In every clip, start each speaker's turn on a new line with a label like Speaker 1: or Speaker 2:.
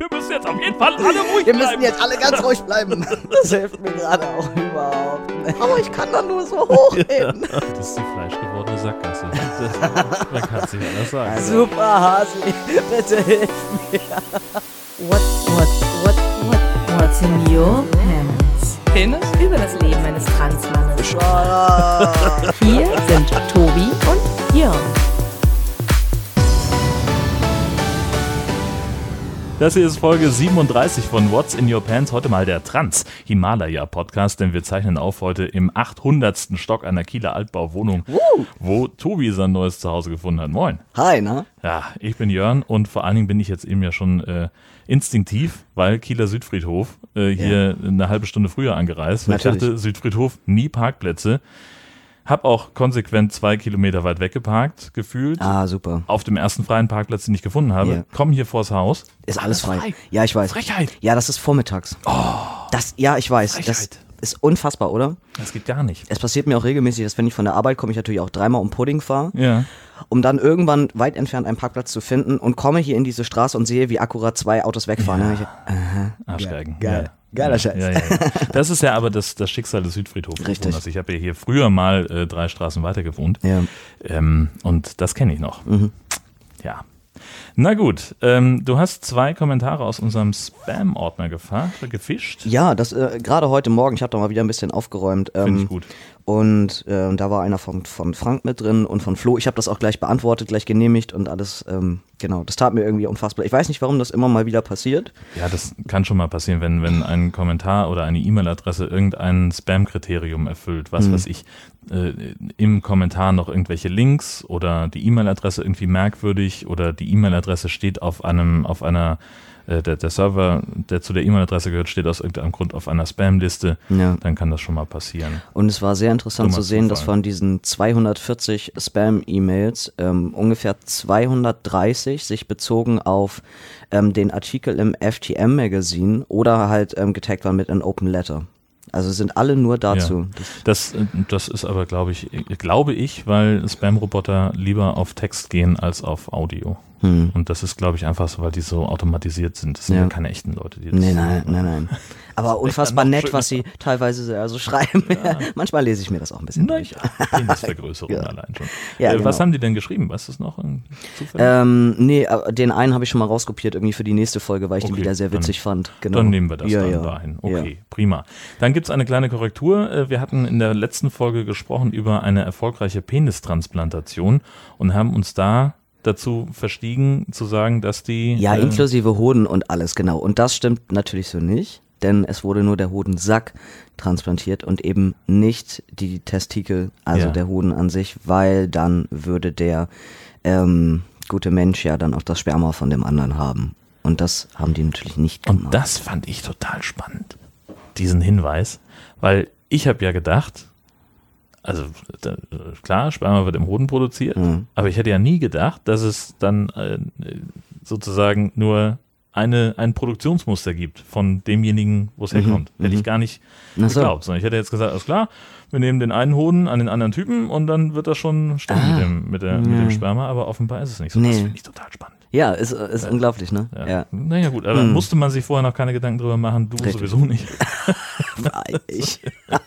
Speaker 1: Wir müssen jetzt auf jeden Fall alle ruhig
Speaker 2: Wir müssen
Speaker 1: bleiben.
Speaker 2: jetzt alle ganz ruhig bleiben. Das hilft mir gerade auch überhaupt nicht. Aber ich kann da nur so hochheben.
Speaker 1: Das ist die fleischgewordene Sackgasse. Das, man kann es nicht anders sagen.
Speaker 2: Super, Hasi. Bitte hilf mir.
Speaker 3: What, what, what, what, what's in your pants?
Speaker 4: Penis?
Speaker 3: Über das Leben eines Transmannes.
Speaker 2: Ah.
Speaker 3: Hier sind Tobi und Jörn.
Speaker 1: Das hier ist Folge 37 von What's in Your Pants. Heute mal der Trans-Himalaya-Podcast, denn wir zeichnen auf heute im 800. Stock einer Kieler Altbauwohnung, wo Tobi sein neues Zuhause gefunden hat. Moin.
Speaker 2: Hi, ne?
Speaker 1: Ja, ich bin Jörn und vor allen Dingen bin ich jetzt eben ja schon äh, instinktiv, weil Kieler Südfriedhof äh, hier eine halbe Stunde früher angereist. Weil ich
Speaker 2: Natürlich.
Speaker 1: dachte, Südfriedhof, nie Parkplätze. Hab auch konsequent zwei Kilometer weit weggeparkt, gefühlt.
Speaker 2: Ah, super.
Speaker 1: Auf dem ersten freien Parkplatz, den ich gefunden habe.
Speaker 2: Ja.
Speaker 1: Komm hier vors Haus.
Speaker 2: Ist alles frei.
Speaker 1: frei.
Speaker 2: Ja, ich weiß.
Speaker 1: Frechheit.
Speaker 2: Ja, das ist vormittags. Oh. Das, ja, ich weiß. Das
Speaker 1: Frechheit.
Speaker 2: ist unfassbar, oder?
Speaker 1: Das geht gar nicht.
Speaker 2: Es passiert mir auch regelmäßig, dass wenn ich von der Arbeit komme, ich natürlich auch dreimal um Pudding fahre,
Speaker 1: Ja.
Speaker 2: um dann irgendwann weit entfernt einen Parkplatz zu finden und komme hier in diese Straße und sehe, wie akkurat zwei Autos wegfahren. Denk ich, aha,
Speaker 1: Arschgeigen.
Speaker 2: Geil.
Speaker 1: Ja.
Speaker 2: Geiler. Scheiß.
Speaker 1: Ja, ja, ja. Das ist ja aber das, das Schicksal des Südfriedhofs.
Speaker 2: Richtig.
Speaker 1: Ich habe ja hier früher mal äh, drei Straßen weiter gewohnt.
Speaker 2: Ja.
Speaker 1: Ähm, und das kenne ich noch.
Speaker 2: Mhm.
Speaker 1: Ja. Na gut, ähm, du hast zwei Kommentare aus unserem Spam-Ordner gefischt.
Speaker 2: Ja, das äh, gerade heute Morgen, ich habe da mal wieder ein bisschen aufgeräumt. Ähm,
Speaker 1: Finde ich gut.
Speaker 2: Und äh, da war einer von, von Frank mit drin und von Flo. Ich habe das auch gleich beantwortet, gleich genehmigt und alles. Ähm, genau, das tat mir irgendwie unfassbar. Ich weiß nicht, warum das immer mal wieder passiert.
Speaker 1: Ja, das kann schon mal passieren, wenn, wenn ein Kommentar oder eine E-Mail-Adresse irgendein Spam-Kriterium erfüllt. Was weiß ich, äh, im Kommentar noch irgendwelche Links oder die E-Mail-Adresse irgendwie merkwürdig oder die E-Mail-Adresse steht auf einem, auf einer, äh, der, der Server, der zu der E-Mail-Adresse gehört, steht aus irgendeinem Grund auf einer Spam-Liste.
Speaker 2: Ja.
Speaker 1: Dann kann das schon mal passieren.
Speaker 2: Und es war sehr interessant zu sehen, dass von diesen 240 Spam-E-Mails ähm, ungefähr 230 sich bezogen auf ähm, den Artikel im FTM-Magazin oder halt ähm, getaggt waren mit einem Open Letter. Also sind alle nur dazu. Das,
Speaker 1: Das, äh, das ist aber, glaube ich, äh, glaube ich, weil Spam-Roboter lieber auf Text gehen als auf Audio.
Speaker 2: Hm.
Speaker 1: Und das ist, glaube ich, einfach so, weil die so automatisiert sind. Das sind ja,
Speaker 2: Ja.
Speaker 1: keine echten Leute, die das
Speaker 2: Nee, nein, nein, nein. Aber unfassbar nett, was sie teilweise so also schreiben. Manchmal lese ich mir das auch ein bisschen durch.
Speaker 1: Naja, Penisvergrößerung
Speaker 2: Ja.
Speaker 1: allein schon.
Speaker 2: Ja,
Speaker 1: äh, Was
Speaker 2: genau.
Speaker 1: haben die denn geschrieben? Weißt du es noch? ähm, zufällig?
Speaker 2: Ähm, nee, aber den einen habe ich schon mal rauskopiert irgendwie für die nächste Folge, weil ich den
Speaker 1: Okay,
Speaker 2: wieder sehr
Speaker 1: dann-
Speaker 2: witzig fand. Genau.
Speaker 1: Dann nehmen wir das
Speaker 2: ja,
Speaker 1: dann
Speaker 2: ja.
Speaker 1: dahin. Okay,
Speaker 2: Ja.
Speaker 1: prima. Dann gibt's eine kleine Korrektur. Äh, Wir hatten in der letzten Folge gesprochen über eine erfolgreiche Penistransplantation und haben uns da dazu verstiegen zu sagen, dass die
Speaker 2: Ja,
Speaker 1: äh,
Speaker 2: inklusive Hoden und alles, genau. Und das stimmt natürlich so nicht, denn es wurde nur der Hodensack transplantiert und eben nicht die Testikel, also
Speaker 1: Ja.
Speaker 2: der Hoden an sich, weil dann würde der ähm, gute Mensch ja dann auch das Sperma von dem anderen haben. Und das haben die natürlich nicht gemacht.
Speaker 1: Und das fand ich total spannend, diesen Hinweis, weil ich habe ja gedacht, also da, klar, Sperma wird im Hoden produziert,
Speaker 2: Mhm.
Speaker 1: aber ich hätte ja nie gedacht, dass es dann äh, sozusagen nur eine, ein Produktionsmuster gibt von demjenigen, wo es herkommt. Hätte ich gar nicht
Speaker 2: Mhm. So.
Speaker 1: geglaubt, sondern ich hätte jetzt gesagt, alles klar, wir nehmen den einen Hoden an den anderen Typen und dann wird das schon stimmen
Speaker 2: Ah.
Speaker 1: mit, dem, mit, der, mit dem Sperma, aber offenbar ist es nicht so. Das
Speaker 2: Nee.
Speaker 1: finde ich total spannend.
Speaker 2: Ja, ist, ist unglaublich, ne?
Speaker 1: Ja.
Speaker 2: Ja.
Speaker 1: Naja gut, aber musste man sich vorher noch keine Gedanken drüber machen, du
Speaker 2: Richtig.
Speaker 1: sowieso nicht.
Speaker 2: Ich,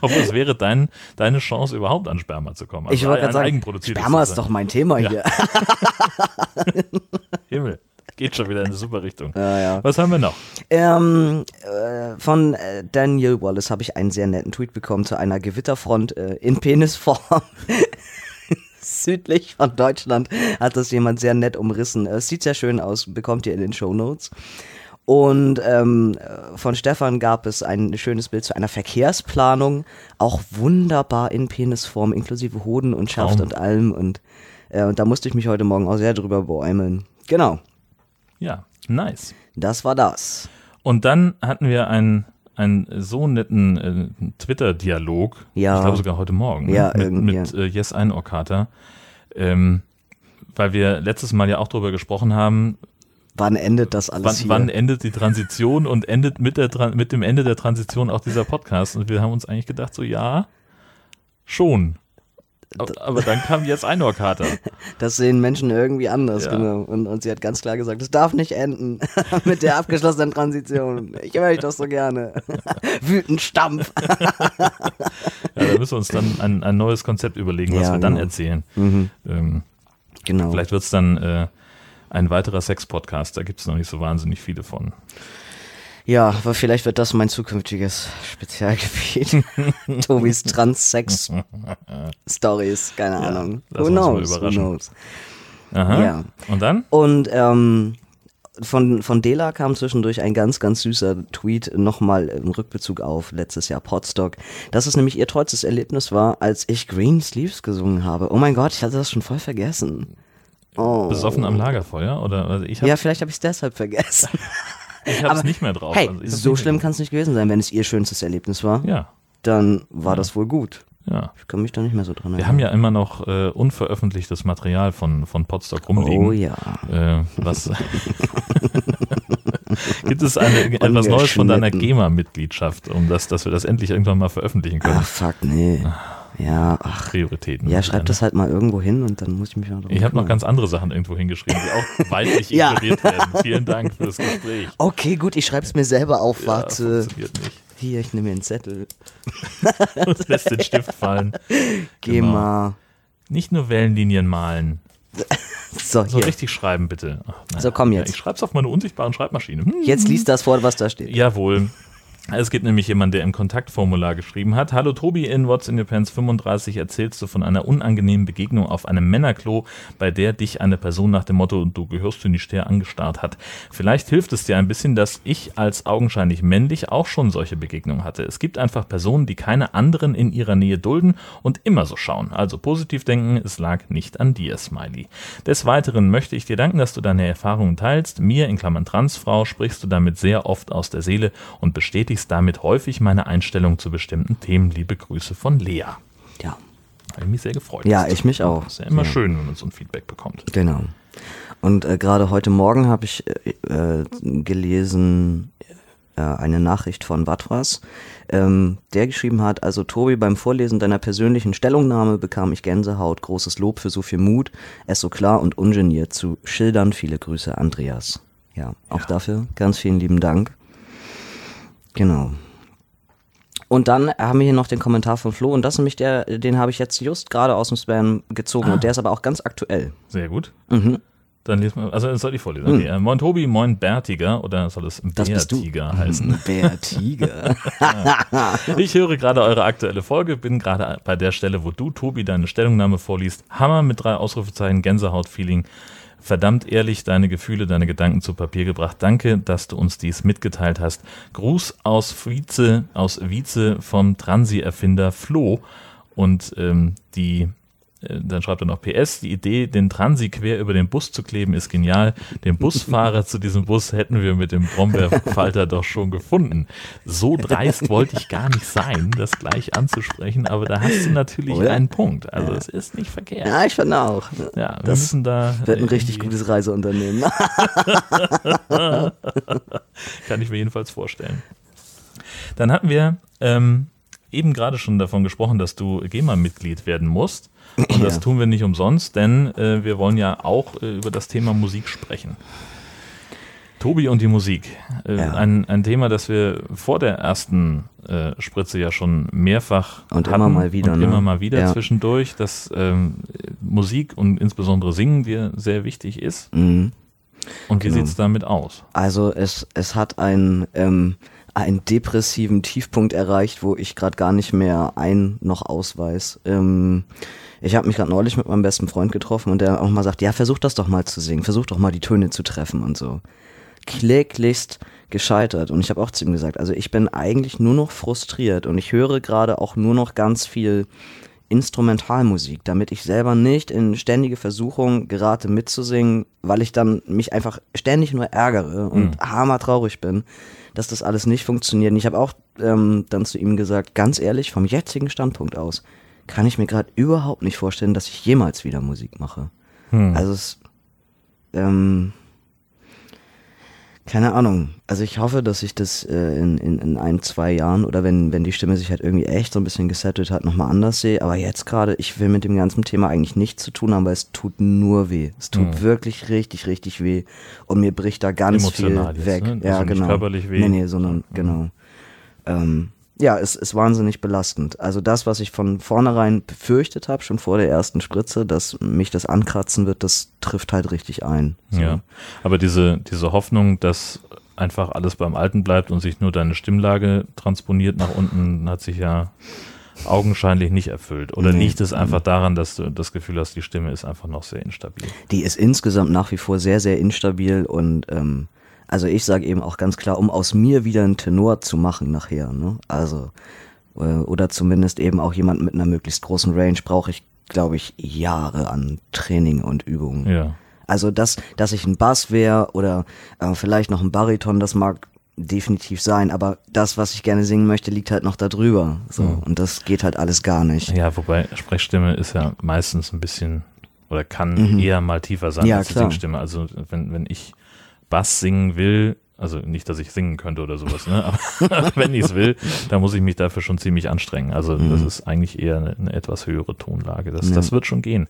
Speaker 1: Obwohl es wäre dein, deine Chance, überhaupt an Sperma zu kommen. Also
Speaker 2: ich wollte gerade sagen, Sperma ist doch mein Thema hier.
Speaker 1: Himmel. Geht schon wieder in eine super Richtung.
Speaker 2: Ja, ja.
Speaker 1: Was haben wir noch?
Speaker 2: Ähm, äh, von äh, Daniel Wallace habe ich einen sehr netten Tweet bekommen zu einer Gewitterfront äh, in Penisform. Südlich von Deutschland hat das jemand sehr nett umrissen. Es sieht sehr schön aus, bekommt ihr in den Show Notes. Und ähm, äh, von Stefan gab es ein schönes Bild zu einer Verkehrsplanung, auch wunderbar in Penisform, inklusive Hoden und Schaft
Speaker 1: Traum.
Speaker 2: und allem. Und, äh, und da musste ich mich heute Morgen auch sehr drüber beäumeln. Genau,
Speaker 1: Ja, nice.
Speaker 2: das war das.
Speaker 1: Und dann hatten wir einen, einen so netten äh, Twitter-Dialog,
Speaker 2: Ja.
Speaker 1: ich glaube sogar heute Morgen, ne?
Speaker 2: Ja,
Speaker 1: mit, mit äh, Yes Einokata, ähm, weil wir letztes Mal ja auch drüber gesprochen haben,
Speaker 2: Wann endet das alles
Speaker 1: wann,
Speaker 2: hier?
Speaker 1: wann endet die Transition und endet mit, der, mit dem Ende der Transition auch dieser Podcast. Und wir haben uns eigentlich gedacht, so ja, schon. Aber, dann kam jetzt Einhorkater.
Speaker 2: Das sehen Menschen irgendwie anders,
Speaker 1: Ja.
Speaker 2: genau. Und, und sie hat ganz klar gesagt, es darf nicht enden mit der abgeschlossenen Transition. Ich möchte das so gerne. Wütend Stampf.
Speaker 1: Ja, da müssen wir uns dann ein, ein neues Konzept überlegen, was
Speaker 2: Ja,
Speaker 1: wir dann
Speaker 2: genau.
Speaker 1: erzählen.
Speaker 2: Mhm,
Speaker 1: Ähm,
Speaker 2: genau.
Speaker 1: vielleicht wird es dann äh, ein weiterer Sex-Podcast, da gibt es noch nicht so wahnsinnig viele von.
Speaker 2: Ja, aber vielleicht wird das mein zukünftiges Spezialgebiet. Tobis Trans-Sex-Stories, keine Ahnung.
Speaker 1: lass
Speaker 2: Who knows? Who knows?
Speaker 1: Aha.
Speaker 2: Ja.
Speaker 1: Und dann?
Speaker 2: Und ähm, von, von Dela kam zwischendurch ein ganz, ganz süßer Tweet nochmal im Rückbezug auf letztes Jahr Podstock, dass es nämlich ihr tollstes Erlebnis war, als ich Green Sleeves gesungen habe. Oh mein Gott, ich hatte das schon voll vergessen. Oh.
Speaker 1: Besoffen am Lagerfeuer? Oder also ich habe
Speaker 2: Ja, vielleicht habe ich es deshalb vergessen.
Speaker 1: es
Speaker 2: aber-
Speaker 1: nicht mehr drauf.
Speaker 2: hey,
Speaker 1: Also ich
Speaker 2: so schlimm kann es nicht gewesen sein, wenn es ihr schönstes Erlebnis war.
Speaker 1: Ja,
Speaker 2: Dann war das wohl gut.
Speaker 1: ja.
Speaker 2: Ich kann mich da nicht mehr so dran
Speaker 1: Wir haben ja immer noch äh, unveröffentlichtes Material von, von Podstock rumliegen.
Speaker 2: Oh ja.
Speaker 1: Äh, was Gibt es eine, etwas Neues von deiner. GEMA-Mitgliedschaft, um das, dass wir das endlich irgendwann mal veröffentlichen können?
Speaker 2: Ach, fuck, nee. Ja, ach.
Speaker 1: Prioritäten.
Speaker 2: Ja, schreib das halt mal irgendwo hin und dann muss ich mich mal
Speaker 1: Ich habe noch ganz andere Sachen irgendwo hingeschrieben, die auch weitlich
Speaker 2: Ja.
Speaker 1: ignoriert werden. Vielen Dank für das Gespräch.
Speaker 2: Okay, gut, ich schreib's mir selber auf.
Speaker 1: Ja,
Speaker 2: Warte.
Speaker 1: funktioniert nicht.
Speaker 2: Hier, ich nehme mir einen Zettel.
Speaker 1: Lässt den Stift fallen.
Speaker 2: Geh
Speaker 1: Genau.
Speaker 2: mal.
Speaker 1: Nicht nur Wellenlinien malen.
Speaker 2: So,
Speaker 1: So richtig schreiben, bitte. Ach.
Speaker 2: So, komm
Speaker 1: Ja,
Speaker 2: jetzt.
Speaker 1: ich schreib's auf meine unsichtbaren Schreibmaschine. Hm.
Speaker 2: Jetzt liest das vor, was da steht.
Speaker 1: Jawohl. Es gibt nämlich jemanden, der im Kontaktformular geschrieben hat. Hallo Tobi, in What's in Your Pants 35 erzählst du von einer unangenehmen Begegnung auf einem Männerklo, bei der dich eine Person nach dem Motto, du gehörst du nicht der, angestarrt hat. Vielleicht hilft es dir ein bisschen, dass ich als augenscheinlich männlich auch schon solche Begegnungen hatte. Es gibt einfach Personen, die keine anderen in ihrer Nähe dulden und immer so schauen. Also positiv denken, es lag nicht an dir, Smiley. Des Weiteren möchte ich dir danken, dass du deine Erfahrungen teilst. Mir, in Klammern Transfrau, sprichst du damit sehr oft aus der Seele und bestätigst damit häufig meine Einstellung zu bestimmten Themen. Liebe Grüße von Lea.
Speaker 2: Ja,
Speaker 1: Habe ich mich sehr gefreut.
Speaker 2: ja ich mich auch.
Speaker 1: Ist ja immer
Speaker 2: Ja.
Speaker 1: schön, wenn man so ein Feedback bekommt.
Speaker 2: Genau. Und äh, gerade heute Morgen habe ich äh, äh, gelesen äh, eine Nachricht von Watras, ähm, der geschrieben hat, also Tobi, beim Vorlesen deiner persönlichen Stellungnahme bekam ich Gänsehaut, großes Lob für so viel Mut, es so klar und ungeniert zu schildern. Viele Grüße, Andreas. Ja, auch dafür ganz vielen lieben Dank. Genau. Und dann haben wir hier noch den Kommentar von Flo und das ist nämlich der, den habe ich jetzt just gerade aus dem Spam gezogen und der ist aber auch ganz aktuell.
Speaker 1: Sehr gut.
Speaker 2: Mhm.
Speaker 1: Dann lesen wir, also das soll ich vorlesen. Okay. äh, Moin Tobi, moin Bärtiger oder soll es. Bärtiger heißen?
Speaker 2: Bär Tiger.
Speaker 1: Ich höre gerade eure aktuelle Folge, bin gerade bei der Stelle, wo du, Tobi, deine Stellungnahme vorliest. Hammer mit drei Ausrufezeichen, Gänsehaut-Feeling. Verdammt ehrlich deine Gefühle, deine Gedanken zu Papier gebracht. Danke, dass du uns dies mitgeteilt hast. Gruß aus Vize, aus Vize vom Transi-Erfinder Flo. Und ähm, die dann schreibt er noch PS, die Idee, den Transi quer über den Bus zu kleben, ist genial. Den Busfahrer zu diesem Bus hätten wir mit dem Brombeerfalter doch schon gefunden. So dreist wollte ich gar nicht sein, das gleich anzusprechen, aber da hast du natürlich
Speaker 2: Oder?
Speaker 1: einen Punkt. Also es ist nicht verkehrt.
Speaker 2: Ja, ich finde auch.
Speaker 1: Ja, wir
Speaker 2: Das
Speaker 1: müssen da.
Speaker 2: Wird ein
Speaker 1: äh,
Speaker 2: richtig gutes Reiseunternehmen.
Speaker 1: Kann ich mir jedenfalls vorstellen. Dann hatten wir ähm, eben gerade schon davon gesprochen, dass du GEMA-Mitglied werden musst. Und das
Speaker 2: Ja.
Speaker 1: tun wir nicht umsonst, denn äh, wir wollen ja auch äh, über das Thema Musik sprechen. Tobi und die Musik. Äh,
Speaker 2: Ja.
Speaker 1: ein, ein Thema, das wir vor der ersten äh, Spritze ja schon mehrfach
Speaker 2: Und
Speaker 1: hatten
Speaker 2: immer mal wieder,
Speaker 1: Und
Speaker 2: ne?
Speaker 1: immer mal wieder
Speaker 2: Ja.
Speaker 1: zwischendurch, dass ähm, Musik und insbesondere Singen dir sehr wichtig ist.
Speaker 2: Mhm.
Speaker 1: Und wie
Speaker 2: Genau.
Speaker 1: sieht's damit aus?
Speaker 2: Also es, es hat einen, ähm, einen depressiven Tiefpunkt erreicht, wo ich gerade gar nicht mehr ein noch ausweis. Ähm, ich habe mich gerade neulich mit meinem besten Freund getroffen und der auch mal sagt, ja, versuch das doch mal zu singen, versuch doch mal die Töne zu treffen und so. Kläglichst gescheitert und ich habe auch zu ihm gesagt, also ich bin eigentlich nur noch frustriert und ich höre gerade auch nur noch ganz viel Instrumentalmusik, damit ich selber nicht in ständige Versuchung gerate mitzusingen, weil ich dann mich einfach ständig nur ärgere und hammertraurig bin, dass das alles nicht funktioniert. Und ich habe auch ähm, dann zu ihm gesagt, ganz ehrlich, vom jetzigen Standpunkt aus, kann ich mir gerade überhaupt nicht vorstellen, dass ich jemals wieder Musik mache.
Speaker 1: Hm.
Speaker 2: Also es, ähm, keine Ahnung. Also ich hoffe, dass ich das äh, in, in, in ein, zwei Jahren oder wenn, wenn die Stimme sich halt irgendwie echt so ein bisschen gesettelt hat, nochmal anders sehe. Aber jetzt gerade, ich will mit dem ganzen Thema eigentlich nichts zu tun haben, weil es tut nur weh. Es tut
Speaker 1: Mhm.
Speaker 2: wirklich richtig, richtig weh. Und mir bricht da ganz
Speaker 1: Emotional
Speaker 2: viel
Speaker 1: jetzt,
Speaker 2: weg.
Speaker 1: ne?
Speaker 2: Ja,
Speaker 1: Also nicht
Speaker 2: genau.
Speaker 1: körperlich weh.
Speaker 2: Nee, nee, sondern genau. Ähm, ja, es ist wahnsinnig belastend. Also das, was ich von vornherein befürchtet habe, schon vor der ersten Spritze, dass mich das ankratzen wird, das trifft halt richtig ein. So.
Speaker 1: Ja. Aber diese, diese Hoffnung, dass einfach alles beim Alten bleibt und sich nur deine Stimmlage transponiert nach unten, hat sich ja augenscheinlich nicht erfüllt. Oder
Speaker 2: Nee.
Speaker 1: liegt es einfach daran, dass du das Gefühl hast, die Stimme ist einfach noch sehr instabil?
Speaker 2: Die ist insgesamt nach wie vor sehr, sehr instabil und ähm, also ich sage eben auch ganz klar, um aus mir wieder einen Tenor zu machen nachher, ne? Also äh, oder zumindest eben auch jemand mit einer möglichst großen Range brauche ich, glaube ich, Jahre an Training und Übungen.
Speaker 1: Ja.
Speaker 2: Also dass, dass ich ein Bass wäre oder äh, vielleicht noch ein Bariton, das mag definitiv sein, aber das, was ich gerne singen möchte, liegt halt noch da drüber. So.
Speaker 1: Mhm.
Speaker 2: Und das geht halt alles gar nicht.
Speaker 1: Ja, wobei Sprechstimme ist ja meistens ein bisschen oder kann eher mal tiefer sein
Speaker 2: Mhm. Ja,
Speaker 1: als die. Singstimme. Also wenn, wenn ich Bass singen will, also nicht, dass ich singen könnte oder sowas, ne? aber wenn ich es will, dann muss ich mich dafür schon ziemlich anstrengen. Also das ist eigentlich eher eine, eine etwas höhere Tonlage. Das,
Speaker 2: Mhm. Ja.
Speaker 1: das wird schon gehen.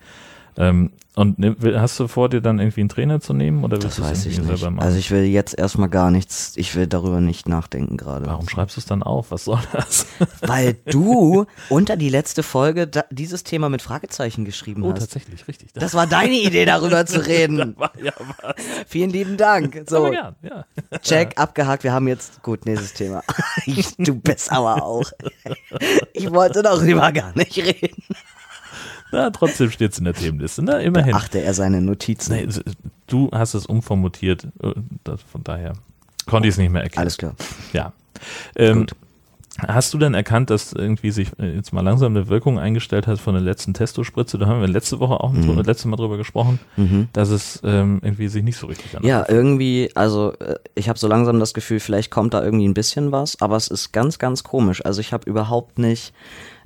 Speaker 1: Ähm, und hast du vor, dir dann irgendwie einen Trainer zu nehmen oder willst
Speaker 2: Das weiß ich nicht.
Speaker 1: selber machen?
Speaker 2: Also ich will jetzt erstmal gar nichts, ich will darüber nicht nachdenken gerade.
Speaker 1: Warum schreibst du es dann auf? Was soll das?
Speaker 2: Weil du unter die letzte Folge da, dieses Thema mit Fragezeichen geschrieben
Speaker 1: Oh,
Speaker 2: hast.
Speaker 1: tatsächlich, richtig.
Speaker 2: Das war deine Idee, darüber zu reden.
Speaker 1: war ja was.
Speaker 2: Vielen lieben Dank. So,
Speaker 1: Aber gern, ja.
Speaker 2: check, abgehakt. Wir haben jetzt, gut, nächstes Thema. Du bist aber auch. Ich wollte darüber gar nicht reden.
Speaker 1: Na, trotzdem steht es in der Themenliste, ne? Immerhin.
Speaker 2: Achte er seine Notizen.
Speaker 1: Nee, du hast es umformutiert, äh, das, von daher konnte ich es nicht mehr erkennen.
Speaker 2: Alles klar.
Speaker 1: Ja. Ähm,
Speaker 2: Gut.
Speaker 1: Hast du denn erkannt, dass irgendwie sich äh, jetzt mal langsam eine Wirkung eingestellt hat von der letzten Testospritze? Da haben wir letzte Woche auch
Speaker 2: Mhm.
Speaker 1: letzte Mal drüber gesprochen, dass es ähm, irgendwie sich nicht so richtig anfühlt.
Speaker 2: Ja, irgendwie, also äh, ich habe so langsam das Gefühl, vielleicht kommt da irgendwie ein bisschen was, aber es ist ganz, ganz komisch. Also ich habe überhaupt nicht,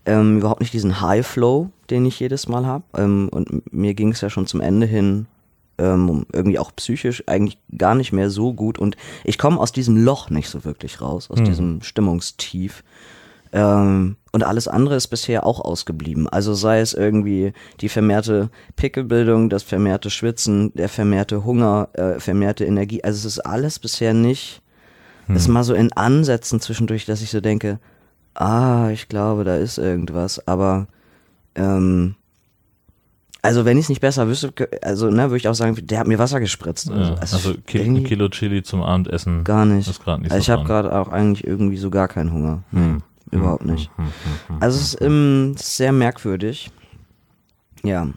Speaker 2: ähm, überhaupt nicht diesen High Flow, den ich jedes Mal habe. Ähm, und mir ging es ja schon zum Ende hin ähm, irgendwie auch psychisch eigentlich gar nicht mehr so gut. Und ich komme aus diesem Loch nicht so wirklich raus, aus diesem Stimmungstief. Ähm, und alles andere ist bisher auch ausgeblieben. Also sei es irgendwie die vermehrte Pickelbildung, das vermehrte Schwitzen, der vermehrte Hunger, äh, vermehrte Energie. Also es ist alles bisher nicht. Es ist mal so in Ansätzen zwischendurch, dass ich so denke, ah, ich glaube, da ist irgendwas. Aber ähm, also wenn ich es nicht besser wüsste, also ne, würde ich auch sagen, der hat mir Wasser gespritzt.
Speaker 1: Ja, also Ki
Speaker 2: irgendwie
Speaker 1: ein Kilo Chili zum Abendessen.
Speaker 2: gar nicht.
Speaker 1: ist nicht
Speaker 2: also
Speaker 1: so
Speaker 2: ich habe gerade auch eigentlich irgendwie so gar keinen Hunger.
Speaker 1: Hm.
Speaker 2: Überhaupt nicht. Also es ist ähm, sehr merkwürdig. Ja.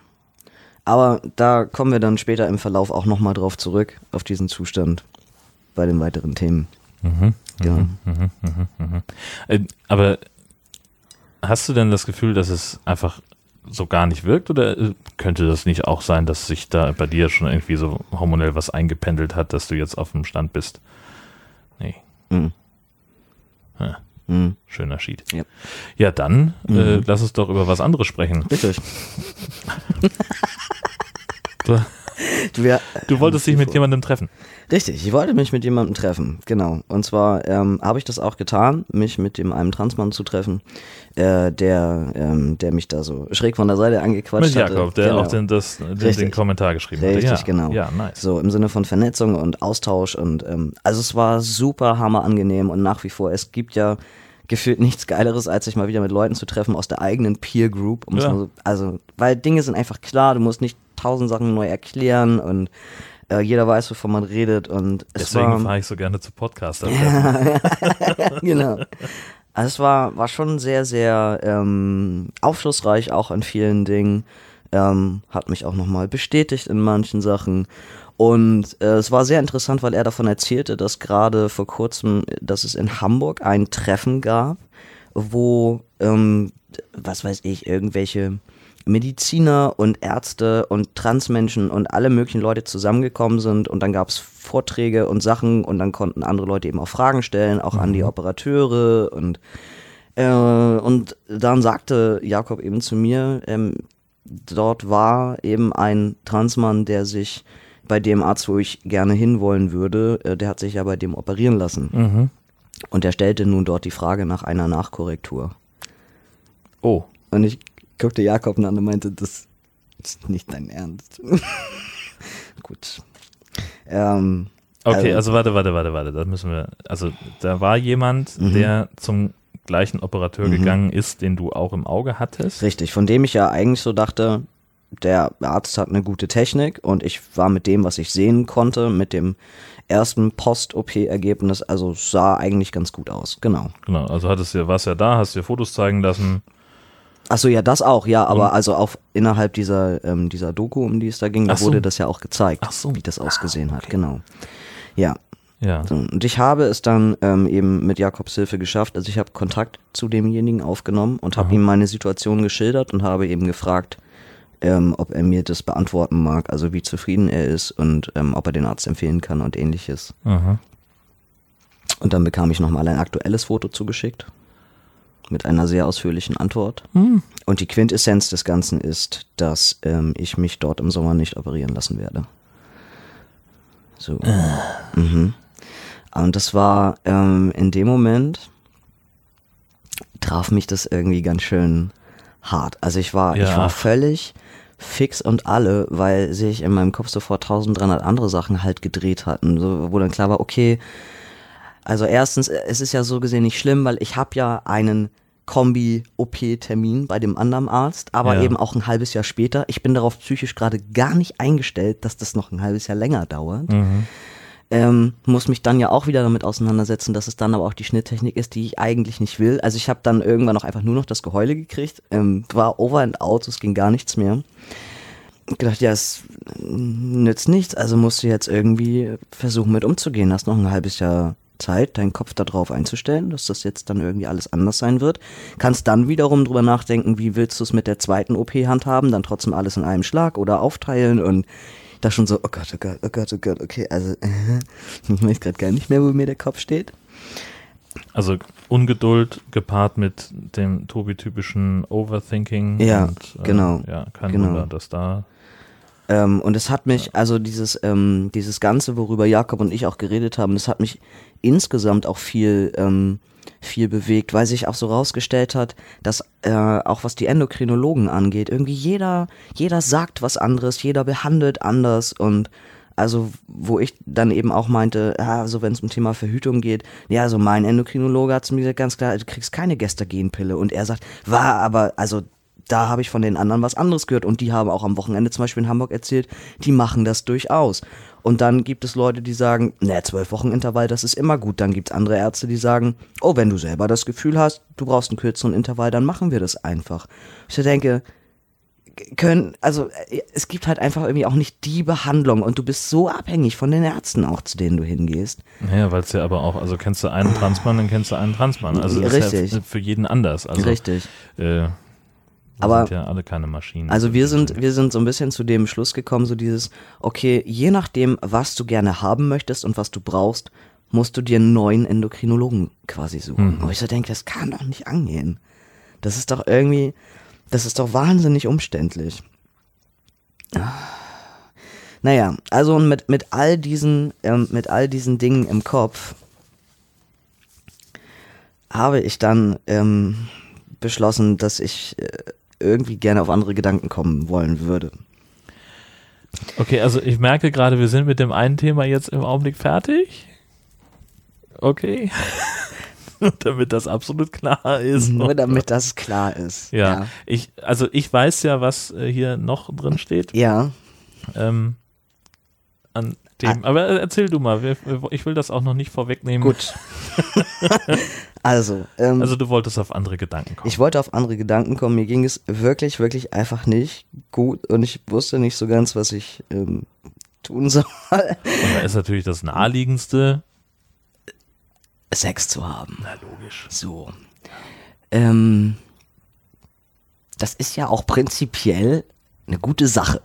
Speaker 2: Aber da kommen wir dann später im Verlauf auch nochmal drauf zurück, auf diesen Zustand bei den weiteren Themen.
Speaker 1: Mhm.
Speaker 2: Genau.
Speaker 1: Äh, aber hast du denn das Gefühl, dass es einfach so gar nicht wirkt oder äh, könnte das nicht auch sein, dass sich da bei dir schon irgendwie so hormonell was eingependelt hat, dass du jetzt auf dem Stand bist? Nee.
Speaker 2: Mhm.
Speaker 1: Ja,
Speaker 2: Mhm.
Speaker 1: schöner Sheet.
Speaker 2: Ja.
Speaker 1: Ja, dann äh, lass uns doch über was anderes sprechen.
Speaker 2: Bitte.
Speaker 1: Du,
Speaker 2: wir,
Speaker 1: du wolltest dich mit jemandem treffen.
Speaker 2: Richtig, ich wollte mich mit jemandem treffen, genau. Und zwar ähm, habe ich das auch getan, mich mit dem einem Transmann zu treffen, äh, der, ähm, der mich da so schräg von der Seite angequatscht
Speaker 1: Mit
Speaker 2: hatte.
Speaker 1: Jakob, der
Speaker 2: genau.
Speaker 1: auch den, das, den, den. Kommentar geschrieben hat.
Speaker 2: Richtig,
Speaker 1: Ja,
Speaker 2: genau.
Speaker 1: Ja, nice.
Speaker 2: So im Sinne von Vernetzung und Austausch und ähm, also es war super hammer angenehm und nach wie vor, es gibt ja gefühlt nichts Geileres, als sich mal wieder mit Leuten zu treffen aus der eigenen Peer Group. um's
Speaker 1: Ja.
Speaker 2: so, also, weil Dinge sind einfach klar, du musst nicht tausend Sachen neu erklären und äh, jeder weiß, wovon man redet und es
Speaker 1: Deswegen
Speaker 2: war,
Speaker 1: fahre ich so gerne zu Podcaster.
Speaker 2: genau. Also es war, war schon sehr, sehr ähm, aufschlussreich, auch an vielen Dingen. Ähm, hat mich auch nochmal bestätigt in manchen Sachen. Und äh, es war sehr interessant, weil er davon erzählte, dass gerade vor kurzem, dass es in Hamburg ein Treffen gab, wo, ähm, was weiß ich, irgendwelche Mediziner und Ärzte und Transmenschen und alle möglichen Leute zusammengekommen sind und dann gab es Vorträge und Sachen und dann konnten andere Leute eben auch Fragen stellen, auch an die Operateure und äh, und dann sagte Jakob eben zu mir, ähm, dort war eben ein Transmann, der sich bei dem Arzt, wo ich gerne hinwollen würde, äh, der hat sich ja bei dem operieren lassen.
Speaker 1: Mhm.
Speaker 2: Und der stellte nun dort die Frage nach einer Nachkorrektur.
Speaker 1: Oh.
Speaker 2: Und ich guckte Jakob an und meinte, das ist nicht dein Ernst. Gut. Ähm,
Speaker 1: Okay, also warte, warte, warte, warte. Da müssen wir. Also da war jemand,
Speaker 2: Mhm.
Speaker 1: der zum gleichen Operateur gegangen ist, den du auch im Auge hattest.
Speaker 2: Richtig, von dem ich ja eigentlich so dachte, der Arzt hat eine gute Technik und ich war mit dem, was ich sehen konnte, mit dem ersten Post-OP-Ergebnis, also sah eigentlich ganz gut aus. Genau.
Speaker 1: Genau. Also hattest du, warst ja da, hast dir Fotos zeigen lassen.
Speaker 2: Achso, ja, das auch, ja, aber also auf innerhalb dieser, ähm, dieser Doku, um die es da ging, da
Speaker 1: so.
Speaker 2: wurde das ja auch gezeigt,
Speaker 1: so.
Speaker 2: wie das ausgesehen hat, genau. Ja.
Speaker 1: Ja.
Speaker 2: So, und ich habe es dann ähm, eben mit Jakobs Hilfe geschafft. Also ich habe Kontakt zu demjenigen aufgenommen und habe ihm meine Situation geschildert und habe eben gefragt, ähm, ob er mir das beantworten mag, also wie zufrieden er ist und ähm, ob er den Arzt empfehlen kann und ähnliches.
Speaker 1: Aha.
Speaker 2: Und dann bekam ich nochmal ein aktuelles Foto zugeschickt mit einer sehr ausführlichen Antwort. Und die Quintessenz des Ganzen ist, dass ähm, ich mich dort im Sommer nicht operieren lassen werde. So. Mhm. Und das war ähm, in dem Moment traf mich das irgendwie ganz schön hart. Also ich war, ich
Speaker 1: Ja.
Speaker 2: war völlig fix und alle, weil sich in meinem Kopf sofort 1300 andere Sachen halt gedreht hatten, so, wo dann klar war, okay, also erstens, äh, es ist ja so gesehen nicht schlimm, weil ich habe ja einen Kombi-OP-Termin bei dem anderen Arzt, aber
Speaker 1: Ja.
Speaker 2: eben auch ein halbes Jahr später. Ich bin darauf psychisch gerade gar nicht eingestellt, dass das noch ein halbes Jahr länger dauert. Ähm, muss mich dann ja auch wieder damit auseinandersetzen, dass es dann aber auch die Schnitttechnik ist, die ich eigentlich nicht will. Also ich habe dann irgendwann auch einfach nur noch das Geheule gekriegt, ähm, war over and out, es ging gar nichts mehr. gedacht, ja, es nützt nichts, also musst du jetzt irgendwie versuchen mit umzugehen. Hast noch ein halbes Jahr Zeit, deinen Kopf darauf einzustellen, dass das jetzt dann irgendwie alles anders sein wird. Kannst dann wiederum drüber nachdenken, wie willst du es mit der zweiten OP handhaben, dann trotzdem alles in einem Schlag oder aufteilen und da schon so, oh Gott, oh Gott, oh Gott, oh Gott, okay, also äh, ich weiß gerade gar nicht mehr, wo mir der Kopf steht.
Speaker 1: Also Ungeduld gepaart mit dem Tobi-typischen Overthinking.
Speaker 2: Ja,
Speaker 1: und, äh,
Speaker 2: genau,
Speaker 1: Ja, kein
Speaker 2: genau.
Speaker 1: Wunder, dass da.
Speaker 2: Ähm, und es hat mich, also dieses, ähm, dieses Ganze, worüber Jakob und ich auch geredet haben, das hat mich insgesamt auch viel, ähm, viel bewegt, weil sich auch so rausgestellt hat, dass äh, auch was die Endokrinologen angeht, irgendwie jeder, jeder sagt was anderes, jeder behandelt anders und also wo ich dann eben auch meinte, ja, also wenn es um Thema Verhütung geht, ja, also mein Endokrinologe hat zu mir gesagt, ganz klar, du kriegst keine Gestagenpille. Und er sagt, war aber, also da habe ich von den anderen was anderes gehört und die haben auch am Wochenende zum Beispiel in Hamburg erzählt, die machen das durchaus. Und dann gibt es Leute, die sagen, ne, zwölf Wochen Intervall, das ist immer gut. Dann gibt es andere Ärzte, die sagen, oh, wenn du selber das Gefühl hast, du brauchst einen kürzeren Intervall, dann machen wir das einfach. Ich denke, können, also äh, es gibt halt einfach irgendwie auch nicht die Behandlung und du bist so abhängig von den Ärzten auch, zu denen du hingehst.
Speaker 1: Naja, weil es ja aber auch, also kennst du einen Transmann, dann kennst du einen Transmann. Also das ist
Speaker 2: Richtig.
Speaker 1: ja für jeden anders. Also,
Speaker 2: Richtig.
Speaker 1: Äh, wir
Speaker 2: Aber-
Speaker 1: sind ja alle keine Maschinen.
Speaker 2: Also wir sind, wir sind so ein bisschen zu dem Schluss gekommen, so dieses, okay, je nachdem, was du gerne haben möchtest und was du brauchst, musst du dir einen neuen Endokrinologen quasi suchen. Und ich so denke, das kann doch nicht angehen. Das ist doch irgendwie, das ist doch wahnsinnig umständlich. Naja, also mit, mit all diesen, ähm, mit all diesen Dingen im Kopf habe ich dann ähm, beschlossen, dass ich äh, irgendwie gerne auf andere Gedanken kommen wollen würde.
Speaker 1: Okay, also ich merke gerade, wir sind mit dem einen Thema jetzt im Augenblick fertig. Okay. damit das absolut klar ist.
Speaker 2: Nur damit das klar ist.
Speaker 1: Ja, ich, also ich weiß ja, was äh, hier noch drin steht.
Speaker 2: Ja.
Speaker 1: Ähm, an
Speaker 2: Ah.
Speaker 1: aber erzähl du mal, ich will das auch noch nicht vorwegnehmen.
Speaker 2: Gut. also, ähm,
Speaker 1: Also du wolltest auf andere Gedanken kommen.
Speaker 2: ich wollte auf andere Gedanken kommen. Mir ging es wirklich, wirklich einfach nicht gut und ich wusste nicht so ganz, was ich ähm, tun soll,
Speaker 1: Und da ist natürlich das naheliegendste.
Speaker 2: Sex zu haben.
Speaker 1: Na logisch.
Speaker 2: So. Ähm, das ist ja auch prinzipiell eine gute Sache.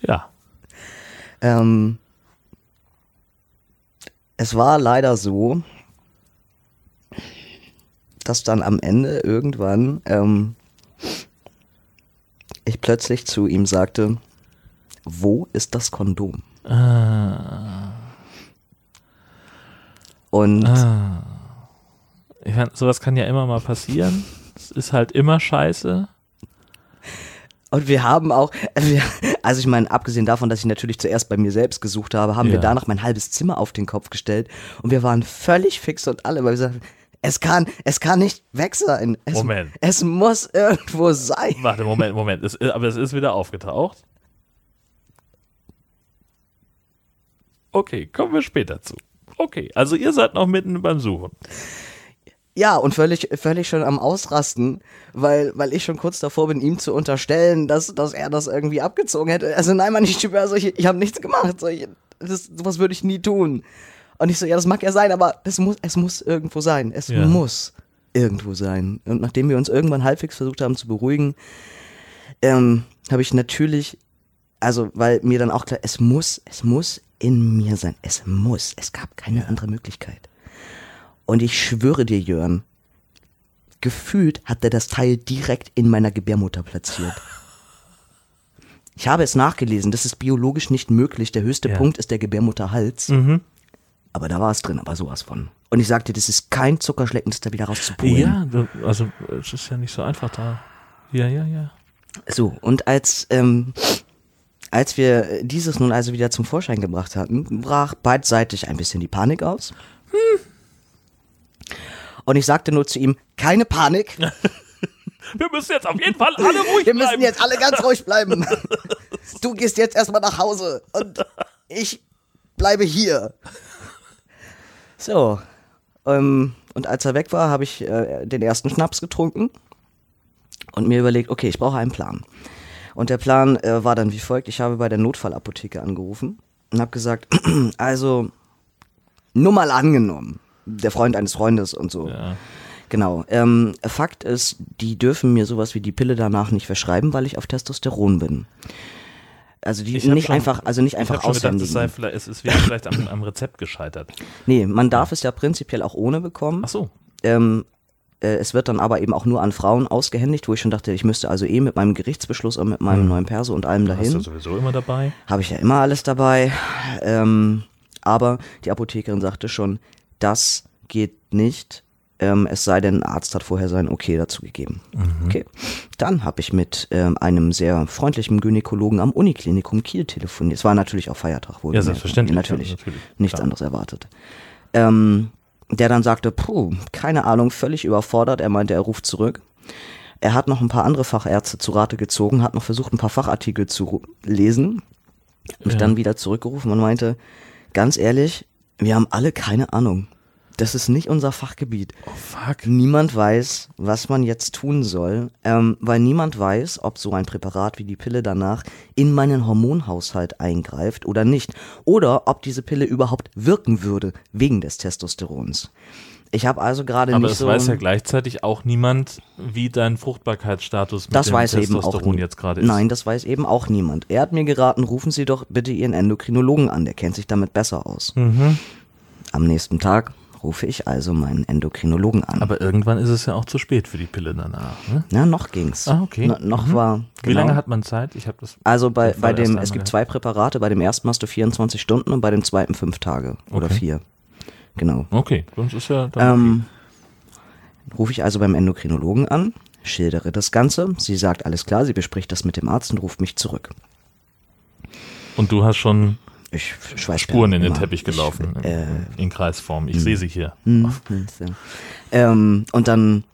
Speaker 1: Ja.
Speaker 2: Ähm, es war leider so, dass dann am Ende irgendwann ähm, ich plötzlich zu ihm sagte, wo ist das Kondom?
Speaker 1: Ah,
Speaker 2: Und
Speaker 1: ah. Ich mein, sowas kann ja immer mal passieren. Es ist halt immer scheiße.
Speaker 2: Und wir haben auch, wir, also ich meine, abgesehen davon, dass ich natürlich zuerst bei mir selbst gesucht habe, haben wir
Speaker 1: Ja.
Speaker 2: danach mein halbes Zimmer auf den Kopf gestellt und wir waren völlig fix und alle, weil wir sagten, es kann, es kann nicht weg sein. Es,
Speaker 1: Moment.
Speaker 2: Es muss irgendwo sein.
Speaker 1: Warte, Moment, Moment. Es, aber es ist wieder aufgetaucht. Okay, kommen wir später zu. Okay, also ihr seid noch mitten beim Suchen.
Speaker 2: Ja, und völlig, völlig schon am Ausrasten, weil, weil ich schon kurz davor bin, ihm zu unterstellen, dass, dass er das irgendwie abgezogen hätte. Also nein, Mann, ich schwöre, so, ich, ich habe nichts gemacht. So, ich, das, sowas würde ich nie tun. Und ich so, ja, das mag ja sein, aber das muss, es muss irgendwo sein. Es
Speaker 1: Ja.
Speaker 2: muss irgendwo sein. Und nachdem wir uns irgendwann halbwegs versucht haben zu beruhigen, ähm, habe ich natürlich, also, weil mir dann auch klar, es muss, es muss in mir sein. Es muss. Es gab keine andere Möglichkeit. Und ich schwöre dir, Jörn, gefühlt hat er das Teil direkt in meiner Gebärmutter platziert. Ich habe es nachgelesen, das ist biologisch nicht möglich. Der höchste
Speaker 1: Ja.
Speaker 2: Punkt ist der Gebärmutterhals. Aber da war es drin, aber sowas von. Und ich sagte, das ist kein Zuckerschlecken, das da wieder rauszupulen.
Speaker 1: Ja, also es ist ja nicht so einfach da. Ja, ja, ja.
Speaker 2: So, und als, ähm, als wir dieses nun also wieder zum Vorschein gebracht hatten, brach beidseitig ein bisschen die Panik aus. Und ich sagte nur zu ihm, keine Panik,
Speaker 1: Wir müssen jetzt auf jeden Fall alle ruhig
Speaker 2: wir müssen
Speaker 1: bleiben.
Speaker 2: jetzt alle ganz ruhig bleiben. Du gehst jetzt erstmal nach Hause und ich bleibe hier. So, ähm, und als er weg war, habe ich äh, den ersten Schnaps getrunken und mir überlegt, okay, ich brauche einen Plan. Und der Plan äh, war dann wie folgt, ich habe bei der Notfallapotheke angerufen und habe gesagt, also nur mal angenommen, der Freund eines Freundes und so.
Speaker 1: Ja.
Speaker 2: Genau. Ähm, Fakt ist, die dürfen mir sowas wie die Pille danach nicht verschreiben, weil ich auf Testosteron bin. Also die
Speaker 1: Ich
Speaker 2: nicht
Speaker 1: schon-
Speaker 2: einfach, also nicht
Speaker 1: Ich
Speaker 2: einfach
Speaker 1: schon gedacht, es,
Speaker 2: aushändigen.
Speaker 1: sei vielleicht, es ist vielleicht am, am Rezept gescheitert.
Speaker 2: Nee, man darf es ja prinzipiell auch ohne bekommen.
Speaker 1: Ach so.
Speaker 2: Ähm, äh, es wird dann aber eben auch nur an Frauen ausgehändigt, wo ich schon dachte, ich müsste also eh mit meinem Gerichtsbeschluss und mit meinem neuen Perso und allem
Speaker 1: Hast du
Speaker 2: dahin.
Speaker 1: sowieso immer dabei?
Speaker 2: Habe ich ja immer alles dabei. Ähm, aber die Apothekerin sagte schon, das geht nicht. Ähm, es sei denn, ein Arzt hat vorher sein Okay dazu gegeben. Okay. Dann habe ich mit ähm, einem sehr freundlichen Gynäkologen am Uniklinikum Kiel telefoniert. Es war natürlich auch Feiertag, wohl.
Speaker 1: Ja, selbstverständlich.
Speaker 2: Natürlich.
Speaker 1: Ja, natürlich.
Speaker 2: Nichts
Speaker 1: Klar.
Speaker 2: anderes erwartet. Ähm, der dann sagte, puh, keine Ahnung, völlig überfordert. Er meinte, er ruft zurück. Er hat noch ein paar andere Fachärzte zu Rate gezogen, hat noch versucht, ein paar Fachartikel zu lesen, mich
Speaker 1: Ja.
Speaker 2: dann wieder zurückgerufen und meinte, ganz ehrlich, wir haben alle keine Ahnung. Das ist nicht unser Fachgebiet.
Speaker 1: Oh, fuck.
Speaker 2: Niemand weiß, was man jetzt tun soll, ähm, weil niemand weiß, ob so ein Präparat wie die Pille danach in meinen Hormonhaushalt eingreift oder nicht. Oder ob diese Pille überhaupt wirken würde, wegen des Testosterons. Ich habe also gerade
Speaker 1: Aber
Speaker 2: nicht
Speaker 1: es
Speaker 2: so...
Speaker 1: weiß ja gleichzeitig auch niemand, wie dein Fruchtbarkeitsstatus mit
Speaker 2: Das
Speaker 1: dem
Speaker 2: weiß eben auch
Speaker 1: Testosteron jetzt gerade ist.
Speaker 2: Nein, das weiß eben auch niemand. Er hat mir geraten, rufen Sie doch bitte Ihren Endokrinologen an, der kennt sich damit besser aus.
Speaker 1: Mhm.
Speaker 2: Am nächsten Tag rufe ich also meinen Endokrinologen an.
Speaker 1: Aber irgendwann ist es ja auch zu spät für die Pille danach. Ne?
Speaker 2: Na, noch ging's.
Speaker 1: Ah, okay.
Speaker 2: No, noch war.
Speaker 1: Wie
Speaker 2: genau.
Speaker 1: lange hat man Zeit? Ich habe das.
Speaker 2: Also bei, bei dem, es gibt zwei Präparate, bei dem ersten hast du 24 Stunden und bei dem zweiten fünf Tage oder
Speaker 1: Okay.
Speaker 2: vier. Genau.
Speaker 1: Okay, sonst ist ja dann
Speaker 2: Ähm, rufe ich also beim Endokrinologen an, schildere das Ganze. Sie sagt, alles klar, sie bespricht das mit dem Arzt und ruft mich zurück.
Speaker 1: okay. Und du hast schon
Speaker 2: Ich schweiß
Speaker 1: Spuren
Speaker 2: ja
Speaker 1: in den
Speaker 2: immer.
Speaker 1: Teppich gelaufen.
Speaker 2: Ich, äh,
Speaker 1: in Kreisform. Ich sehe sie hier.
Speaker 2: Hm, willst du. ähm, und dann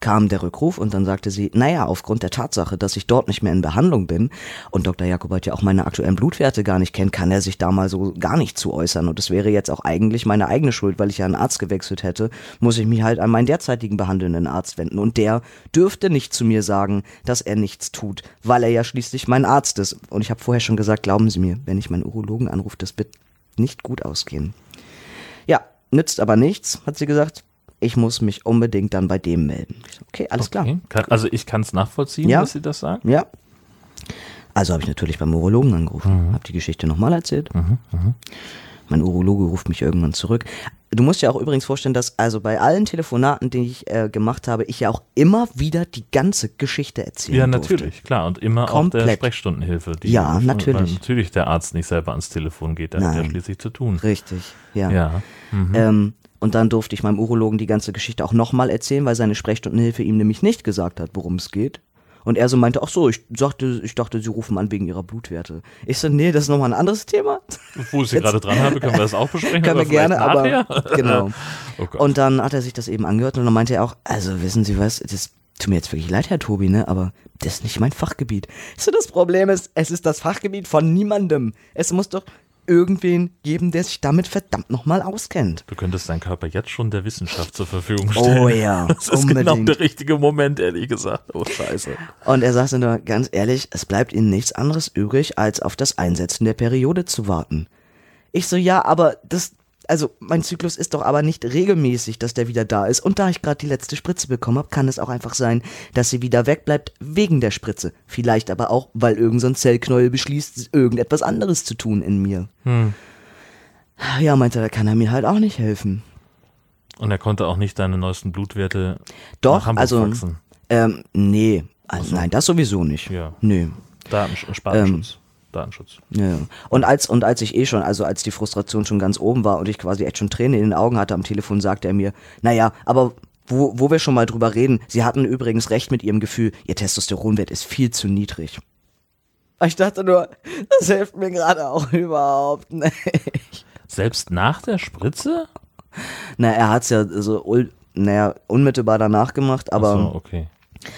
Speaker 2: kam der Rückruf und dann sagte sie, naja, aufgrund der Tatsache, dass ich dort nicht mehr in Behandlung bin und Dr. Jakobait ja auch meine aktuellen Blutwerte gar nicht kennt, kann er sich da mal so gar nicht zu äußern. Und es wäre jetzt auch eigentlich meine eigene Schuld, weil ich ja einen Arzt gewechselt hätte, muss ich mich halt an meinen derzeitigen behandelnden Arzt wenden. Und der dürfte nicht zu mir sagen, dass er nichts tut, weil er ja schließlich mein Arzt ist. Und ich habe vorher schon gesagt, glauben Sie mir, wenn ich meinen Urologen anrufe, das wird nicht gut ausgehen. Ja, nützt aber nichts, hat sie gesagt. Ich muss mich unbedingt dann bei dem melden. Okay, alles klar.
Speaker 1: Okay. Kann, also ich kann es nachvollziehen,
Speaker 2: Ja.
Speaker 1: dass sie das sagt.
Speaker 2: Ja. Also habe ich natürlich beim Urologen angerufen, habe die Geschichte nochmal erzählt. Mein Urologe ruft mich irgendwann zurück. Du musst dir auch übrigens vorstellen, dass also bei allen Telefonaten, die ich äh, gemacht habe, ich ja auch immer wieder die ganze Geschichte erzählen
Speaker 1: Ja,
Speaker 2: durfte.
Speaker 1: natürlich, klar. Und immer auch der
Speaker 2: Komplett.
Speaker 1: Sprechstundenhilfe. Die,
Speaker 2: Ja,
Speaker 1: weil
Speaker 2: natürlich.
Speaker 1: natürlich der Arzt nicht selber ans Telefon geht, der hat ja
Speaker 2: Nein.
Speaker 1: schließlich zu tun.
Speaker 2: Richtig, ja.
Speaker 1: Ja. Mhm.
Speaker 2: Ähm, und dann durfte ich meinem Urologen die ganze Geschichte auch nochmal erzählen, weil seine Sprechstundenhilfe ihm nämlich nicht gesagt hat, worum es geht. Und er so meinte, ach so, ich dachte, ich dachte, sie rufen an wegen ihrer Blutwerte. Ich so, nee, das ist nochmal ein anderes Thema.
Speaker 1: Wo ich sie gerade dran habe, können wir das auch besprechen.
Speaker 2: Können wir gerne, aber genau.
Speaker 1: Oh.
Speaker 2: Und dann hat er sich das eben angehört und dann meinte er auch, also wissen Sie was, das tut mir jetzt wirklich leid, Herr Tobi, ne, aber das ist nicht mein Fachgebiet. So, das Problem ist, es ist das Fachgebiet von niemandem. Es muss doch irgendwen geben, der sich damit verdammt nochmal auskennt.
Speaker 1: Du könntest deinen Körper jetzt schon der Wissenschaft zur Verfügung stellen.
Speaker 2: Oh ja,
Speaker 1: Das ist genau
Speaker 2: unbedingt.
Speaker 1: der richtige Moment, ehrlich gesagt. Oh, scheiße.
Speaker 2: Und er sagte nur ganz ehrlich, es bleibt ihnen nichts anderes übrig, als auf das Einsetzen der Periode zu warten. Ich so, ja, aber das, also mein Zyklus ist doch aber nicht regelmäßig, dass der wieder da ist. Und da ich gerade die letzte Spritze bekommen habe, kann es auch einfach sein, dass sie wieder wegbleibt wegen der Spritze. Vielleicht aber auch, weil irgendein so Zellknäuel beschließt, irgendetwas anderes zu tun in mir.
Speaker 1: Hm.
Speaker 2: Ja, meinte er, da kann er mir halt auch nicht helfen.
Speaker 1: Und er konnte auch nicht deine neuesten Blutwerte
Speaker 2: Doch,
Speaker 1: nach Hamburg
Speaker 2: also,
Speaker 1: faxen.
Speaker 2: ähm, nee, also, nein, das sowieso nicht.
Speaker 1: Ja.
Speaker 2: Nee.
Speaker 1: Datensch Spartenschutz. Datenschutz.
Speaker 2: Ja. Und als, und als ich eh schon, also als die Frustration schon ganz oben war und ich quasi echt schon Tränen in den Augen hatte am Telefon, sagte er mir, naja, aber wo, wo wir schon mal drüber reden, Sie hatten übrigens recht mit Ihrem Gefühl, Ihr Testosteronwert ist viel zu niedrig. Ich dachte nur, das hilft mir gerade auch überhaupt nicht.
Speaker 1: Selbst nach der Spritze?
Speaker 2: Na, er hat's ja so, naja, unmittelbar danach gemacht, aber
Speaker 1: Ach so, okay.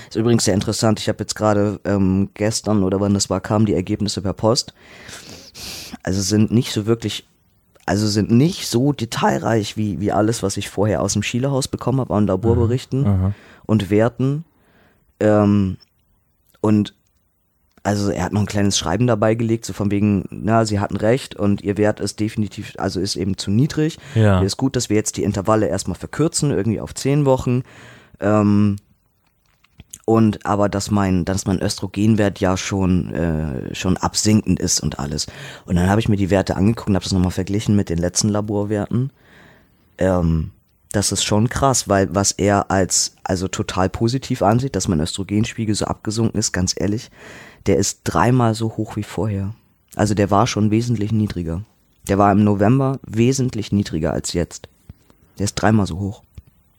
Speaker 2: Ist übrigens sehr interessant. Ich habe jetzt gerade ähm, gestern oder wann das war, kamen die Ergebnisse per Post. Also sind nicht so wirklich, also sind nicht so detailreich wie, wie alles, was ich vorher aus dem Schielehaus bekommen habe an Laborberichten
Speaker 1: aha.
Speaker 2: und Werten. Ähm, und also er hat noch ein kleines Schreiben dabei gelegt, so von wegen, na, sie hatten recht und ihr Wert ist definitiv, also ist eben zu niedrig.
Speaker 1: Ja.
Speaker 2: Ist gut, dass wir jetzt die Intervalle erstmal verkürzen, irgendwie auf zehn Wochen. Ähm, und aber dass mein, dass mein Östrogenwert ja schon, äh, schon absinkend ist und alles. Und dann habe ich mir die Werte angeguckt und habe das nochmal verglichen mit den letzten Laborwerten. Ähm, das ist schon krass, weil was er als also total positiv ansieht, dass mein Östrogenspiegel so abgesunken ist, ganz ehrlich, der ist dreimal so hoch wie vorher. Also der war schon wesentlich niedriger. Der war im November wesentlich niedriger als jetzt. Der ist dreimal so hoch.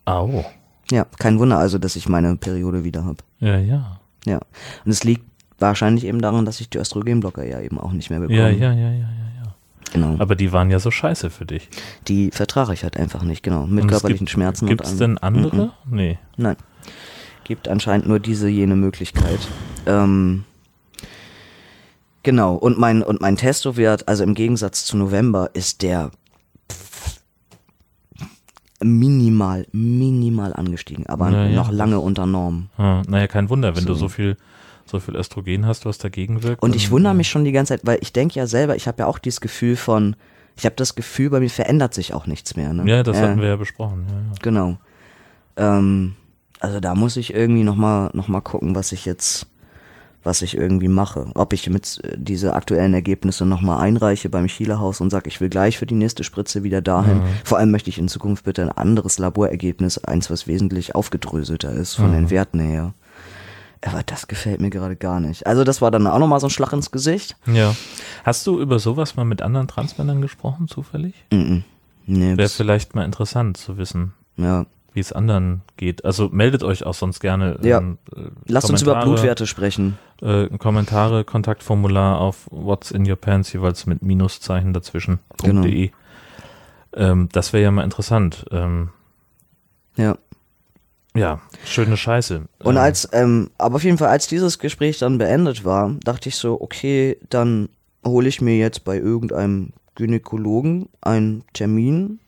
Speaker 1: Au.
Speaker 2: Ja, kein Wunder also, dass ich meine Periode wieder habe.
Speaker 1: Ja, ja.
Speaker 2: Ja. Und es liegt wahrscheinlich eben daran, dass ich die Östrogenblocker ja eben auch nicht mehr bekomme.
Speaker 1: Ja, ja, ja, ja, ja, ja.
Speaker 2: Genau.
Speaker 1: Aber die waren ja so scheiße für dich.
Speaker 2: die vertrage ich halt einfach nicht, genau. Mit
Speaker 1: Und es
Speaker 2: körperlichen
Speaker 1: gibt,
Speaker 2: Schmerzen
Speaker 1: Gibt's
Speaker 2: und
Speaker 1: denn andere?
Speaker 2: Mhm.
Speaker 1: Nee.
Speaker 2: Nein. Gibt anscheinend nur diese jene Möglichkeit. Ähm, genau. Und mein, und mein Testowert, also im Gegensatz zu November, ist der minimal, minimal angestiegen, aber
Speaker 1: Na ja.
Speaker 2: noch lange unter Norm.
Speaker 1: Ah, naja, kein Wunder, wenn du
Speaker 2: So.
Speaker 1: so viel, so viel Östrogen hast, was dagegen wirkt.
Speaker 2: Und ich wundere
Speaker 1: äh,
Speaker 2: mich schon die ganze Zeit, weil ich denke ja selber, ich habe ja auch dieses Gefühl von, ich habe das Gefühl, bei mir verändert sich auch nichts mehr. Ne?
Speaker 1: Ja, das hatten wir ja besprochen. Ja, ja.
Speaker 2: Genau. Ähm, also da muss ich irgendwie nochmal noch mal gucken, was ich jetzt, was ich irgendwie mache. Ob ich mit äh, diese aktuellen Ergebnisse nochmal einreiche beim Schielehaus und sage, ich will gleich für die nächste Spritze wieder dahin. Vor allem möchte ich in Zukunft bitte ein anderes Laborergebnis, eins, was wesentlich aufgedröselter ist von den Werten her. Aber das gefällt mir gerade gar nicht. Also das war dann auch nochmal so ein Schlag ins Gesicht.
Speaker 1: ja. Hast du über sowas mal mit anderen Transmännern gesprochen, zufällig?
Speaker 2: Mhm. Nee,
Speaker 1: Wäre vielleicht mal interessant zu wissen,
Speaker 2: ja.
Speaker 1: Wie es anderen geht. Also meldet euch auch sonst gerne.
Speaker 2: Ja.
Speaker 1: ähm, äh,
Speaker 2: Lasst uns über Blutwerte sprechen.
Speaker 1: Äh, Kommentare, Kontaktformular auf What's in your pants, jeweils mit Minuszeichen dazwischen.
Speaker 2: Genau.
Speaker 1: .de. Ähm, das wäre ja mal interessant. Ähm,
Speaker 2: Ja.
Speaker 1: ja, schöne Scheiße.
Speaker 2: Und
Speaker 1: Ähm,
Speaker 2: als, ähm, aber auf jeden Fall, als dieses Gespräch dann beendet war, dachte ich so, okay, dann hole ich mir jetzt bei irgendeinem Gynäkologen einen Termin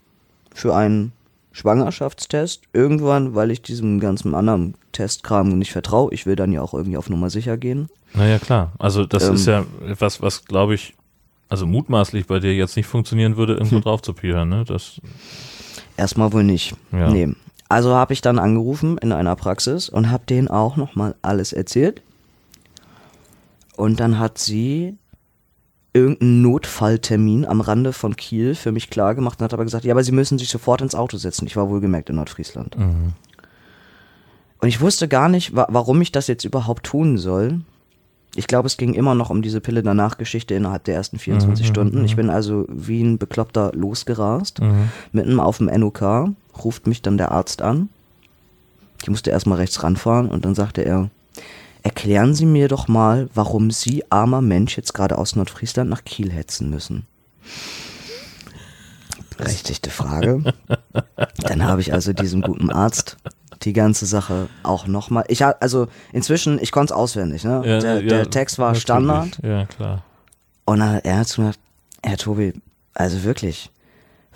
Speaker 2: für einen Schwangerschaftstest. Irgendwann, weil ich diesem ganzen anderen Testkram nicht vertraue. Ich will dann ja auch irgendwie auf Nummer sicher gehen.
Speaker 1: Naja, klar. Also das
Speaker 2: Ähm,
Speaker 1: ist ja etwas, was glaube ich, also mutmaßlich bei dir jetzt nicht funktionieren würde,
Speaker 2: Hm.
Speaker 1: irgendwo drauf zu pieren, ne? Das,
Speaker 2: Erstmal wohl nicht.
Speaker 1: Ja.
Speaker 2: Nee. Also habe ich dann angerufen in einer Praxis und habe denen auch nochmal alles erzählt. Und dann hat sie irgendeinen Notfalltermin am Rande von Kiel für mich klar gemacht und hat aber gesagt, ja, aber Sie müssen sich sofort ins Auto setzen. Ich war wohlgemerkt in Nordfriesland.
Speaker 1: Mhm.
Speaker 2: Und ich wusste gar nicht, wa warum ich das jetzt überhaupt tun soll. Ich glaube, es ging immer noch um diese Pille danach Geschichte innerhalb der ersten 24
Speaker 1: Mhm,
Speaker 2: Stunden.
Speaker 1: mhm.
Speaker 2: Ich bin also wie ein Bekloppter losgerast,
Speaker 1: Mhm.
Speaker 2: mitten auf dem NOK, ruft mich dann der Arzt an. Ich musste erstmal rechts ranfahren und dann sagte er, erklären Sie mir doch mal, warum Sie, armer Mensch, jetzt gerade aus Nordfriesland nach Kiel hetzen müssen. Berechtigte Frage. Dann habe ich also diesem guten Arzt die ganze Sache auch nochmal. Ich ha- also inzwischen, ich konnte es auswendig, ne?
Speaker 1: Ja,
Speaker 2: der,
Speaker 1: ja,
Speaker 2: der Text war
Speaker 1: natürlich.
Speaker 2: Standard.
Speaker 1: Ja, klar.
Speaker 2: Und er hat zu mir gesagt, Herr Tobi, also wirklich,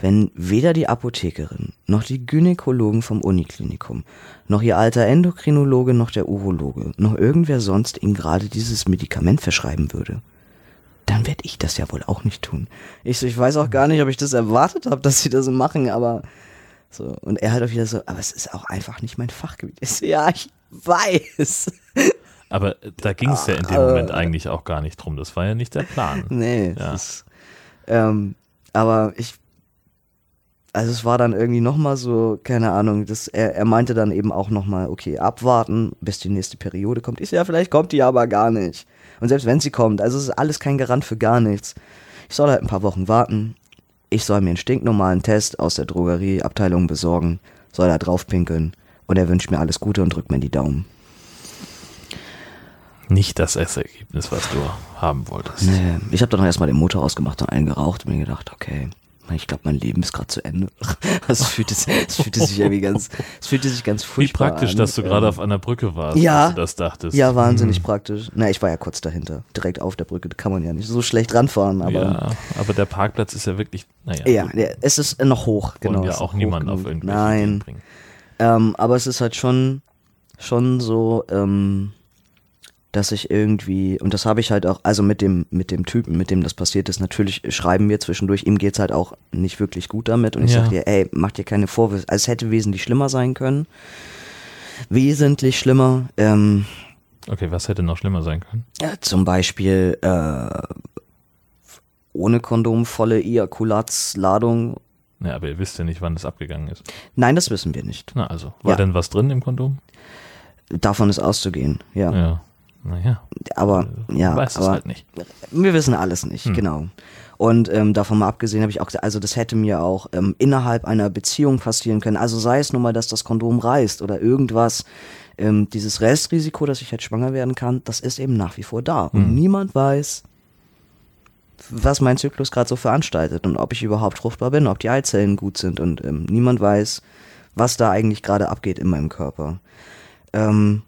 Speaker 2: wenn weder die Apothekerin, noch die Gynäkologen vom Uniklinikum, noch ihr alter Endokrinologe, noch der Urologe, noch irgendwer sonst Ihnen gerade dieses Medikament verschreiben würde, dann werde ich das ja wohl auch nicht tun. Ich so, ich weiß auch gar nicht, ob ich das erwartet habe, dass sie das so machen, aber so. Und er hat auch wieder so, aber es ist auch einfach nicht mein Fachgebiet. Ich so, ja, ich weiß.
Speaker 1: Aber da ging es ja in dem
Speaker 2: Ah,
Speaker 1: Moment
Speaker 2: äh.
Speaker 1: eigentlich auch gar nicht drum. Das war ja nicht der Plan.
Speaker 2: Nee,
Speaker 1: Ja.
Speaker 2: ist, ähm, aber ich, also es war dann irgendwie nochmal so, keine Ahnung, das, er, er meinte dann eben auch nochmal, okay, abwarten, bis die nächste Periode kommt. Ich so, ja, vielleicht kommt die aber gar nicht. Und selbst wenn sie kommt, also es ist alles kein Garant für gar nichts. Ich soll halt ein paar Wochen warten. Ich soll mir einen stinknormalen Test aus der Drogerieabteilung besorgen, soll da drauf pinkeln und er wünscht mir alles Gute und drückt mir die Daumen.
Speaker 1: Nicht das Ergebnis, was du haben wolltest.
Speaker 2: Nee, ich habe dann erstmal den Motor ausgemacht und einen geraucht und mir gedacht, okay, ich glaube, mein Leben ist gerade zu Ende. Es fühlte, es fühlte sich irgendwie ganz, es fühlte sich ganz
Speaker 1: Wie
Speaker 2: furchtbar
Speaker 1: praktisch,
Speaker 2: an.
Speaker 1: dass du gerade
Speaker 2: Ähm,
Speaker 1: auf einer Brücke warst,
Speaker 2: Ja.
Speaker 1: als du das dachtest.
Speaker 2: Ja, wahnsinnig
Speaker 1: Hm.
Speaker 2: praktisch. Na, ich war ja kurz dahinter, direkt auf der Brücke. Da kann man ja nicht so schlecht ranfahren, aber
Speaker 1: ja, aber der Parkplatz ist ja wirklich, naja,
Speaker 2: ja, der- es ist noch hoch, genau.
Speaker 1: ja
Speaker 2: es ist
Speaker 1: auch niemand auf irgendwelche
Speaker 2: Nein. Ähm, aber es ist halt schon, schon so, ähm, dass ich irgendwie, und das habe ich halt auch, also mit dem, mit dem Typen, mit dem das passiert ist, natürlich schreiben wir zwischendurch, ihm geht's halt auch nicht wirklich gut damit. Und ich
Speaker 1: Ja.
Speaker 2: sag dir, ey, mach dir keine Vorwürfe. Also es hätte wesentlich schlimmer sein können. Wesentlich schlimmer. Ähm,
Speaker 1: Okay, was hätte noch schlimmer sein können?
Speaker 2: ja, zum Beispiel äh, ohne Kondom volle Ejakulatsladung.
Speaker 1: Ja, aber ihr wisst ja nicht, wann das abgegangen ist.
Speaker 2: Nein, das wissen wir nicht.
Speaker 1: Na also, war
Speaker 2: Ja.
Speaker 1: denn was drin im Kondom?
Speaker 2: Davon ist auszugehen, ja.
Speaker 1: Ja. Naja,
Speaker 2: Aber, ja,
Speaker 1: weiß es
Speaker 2: aber
Speaker 1: halt nicht.
Speaker 2: Wir wissen alles nicht,
Speaker 1: Hm.
Speaker 2: genau. Und ähm, davon mal abgesehen habe ich auch gesagt, also das hätte mir auch ähm, innerhalb einer Beziehung passieren können. Also sei es nun mal, dass das Kondom reißt oder irgendwas. Ähm, dieses Restrisiko, dass ich halt schwanger werden kann, das ist eben nach wie vor da. Und
Speaker 1: Hm.
Speaker 2: niemand weiß, was mein Zyklus gerade so veranstaltet und ob ich überhaupt fruchtbar bin, ob die Eizellen gut sind. Und ähm, niemand weiß, was da eigentlich gerade abgeht in meinem Körper. Ähm,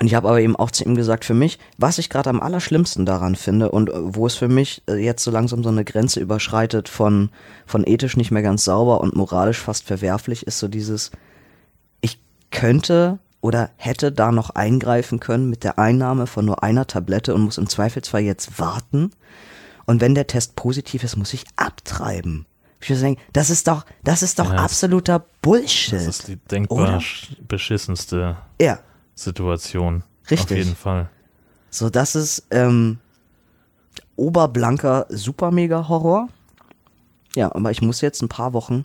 Speaker 2: und ich habe aber eben auch zu ihm gesagt, für mich, was ich gerade am allerschlimmsten daran finde und äh, wo es für mich äh, jetzt so langsam so eine Grenze überschreitet von, von ethisch nicht mehr ganz sauber und moralisch fast verwerflich, ist so dieses, ich könnte oder hätte da noch eingreifen können mit der Einnahme von nur einer Tablette und muss im Zweifelsfall jetzt warten. Und wenn der Test positiv ist, muss ich abtreiben. Ich würde sagen, das ist doch, das ist doch
Speaker 1: Ja,
Speaker 2: absoluter Bullshit.
Speaker 1: Das ist die denkbar
Speaker 2: Oder?
Speaker 1: sch- beschissenste
Speaker 2: ja.
Speaker 1: Situation. Auf
Speaker 2: Richtig.
Speaker 1: jeden Fall.
Speaker 2: So, das ist ähm, oberblanker Super-Mega-Horror. Ja, aber ich muss jetzt ein paar Wochen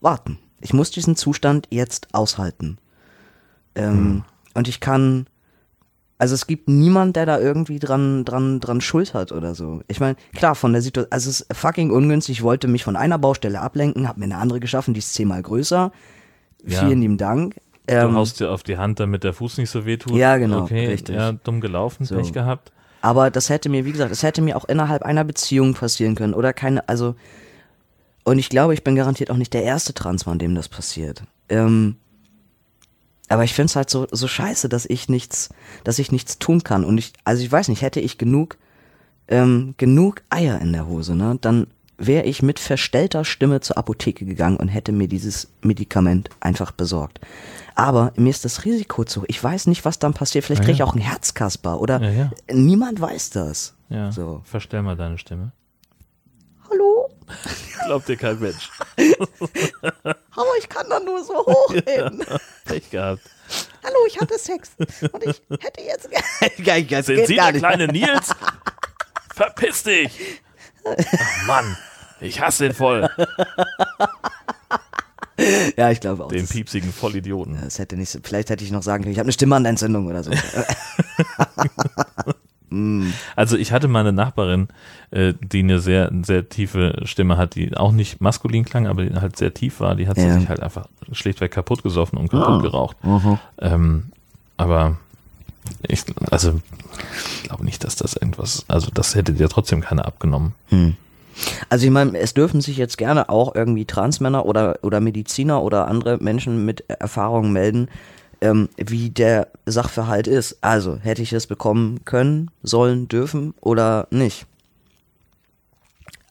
Speaker 2: warten. Ich muss diesen Zustand jetzt aushalten. Ähm, Und ich kann, also es gibt niemand, der da irgendwie dran, dran, dran Schuld hat oder so. Ich meine, klar, von der Situation, also es ist fucking ungünstig. Ich wollte mich von einer Baustelle ablenken, habe mir eine andere geschaffen, die ist zehnmal größer.
Speaker 1: Ja.
Speaker 2: Vielen lieben Dank.
Speaker 1: Du
Speaker 2: Ähm,
Speaker 1: haust dir auf die Hand, damit der Fuß nicht so weh tut.
Speaker 2: Ja, genau,
Speaker 1: Okay,
Speaker 2: richtig.
Speaker 1: ja, dumm gelaufen,
Speaker 2: So.
Speaker 1: Pech gehabt.
Speaker 2: Aber das hätte mir, wie gesagt, es hätte mir auch innerhalb einer Beziehung passieren können oder keine, also, und ich glaube, ich bin garantiert auch nicht der erste Transmann, dem das passiert. Ähm, aber ich finde es halt so, so scheiße, dass ich nichts, dass ich nichts tun kann. Und ich, also ich weiß nicht, hätte ich genug, ähm, genug Eier in der Hose, ne, dann wäre ich mit verstellter Stimme zur Apotheke gegangen und hätte mir dieses Medikament einfach besorgt. Aber mir ist das Risiko zu. Ich weiß nicht, was dann passiert. Vielleicht
Speaker 1: Ja,
Speaker 2: kriege ich
Speaker 1: ja.
Speaker 2: auch einen Herzkasper oder
Speaker 1: Ja, ja.
Speaker 2: niemand weiß das.
Speaker 1: Ja.
Speaker 2: So.
Speaker 1: Verstell mal deine Stimme.
Speaker 2: Hallo?
Speaker 1: Glaubt dir kein Mensch.
Speaker 2: Aber ich kann da nur so hochheben.
Speaker 1: Pech gehabt.
Speaker 2: Hallo, ich hatte Sex. Und ich hätte jetzt. Ge- Geil, das
Speaker 1: Sind Sie der kleine Nils? Verpiss dich! Ach Mann, ich hasse den voll.
Speaker 2: Ja, ich glaube auch.
Speaker 1: Den piepsigen Vollidioten.
Speaker 2: das hätte nicht vielleicht hätte ich noch sagen können, ich habe eine Stimmbandentzündung oder so.
Speaker 1: Also ich hatte mal eine Nachbarin, äh, die eine sehr, sehr tiefe Stimme hat, die auch nicht maskulin klang, aber die halt sehr tief war. Die hat sie
Speaker 2: Ja.
Speaker 1: sich halt einfach schlichtweg kaputt gesoffen und kaputt geraucht. Ähm, aber ich, also ich glaube nicht, dass das irgendwas, also das hätte dir trotzdem keiner abgenommen.
Speaker 2: Also ich meine, es dürfen sich jetzt gerne auch irgendwie Transmänner oder, oder Mediziner oder andere Menschen mit Erfahrungen melden, ähm, wie der Sachverhalt ist. Also, hätte ich es bekommen können, sollen, dürfen oder nicht?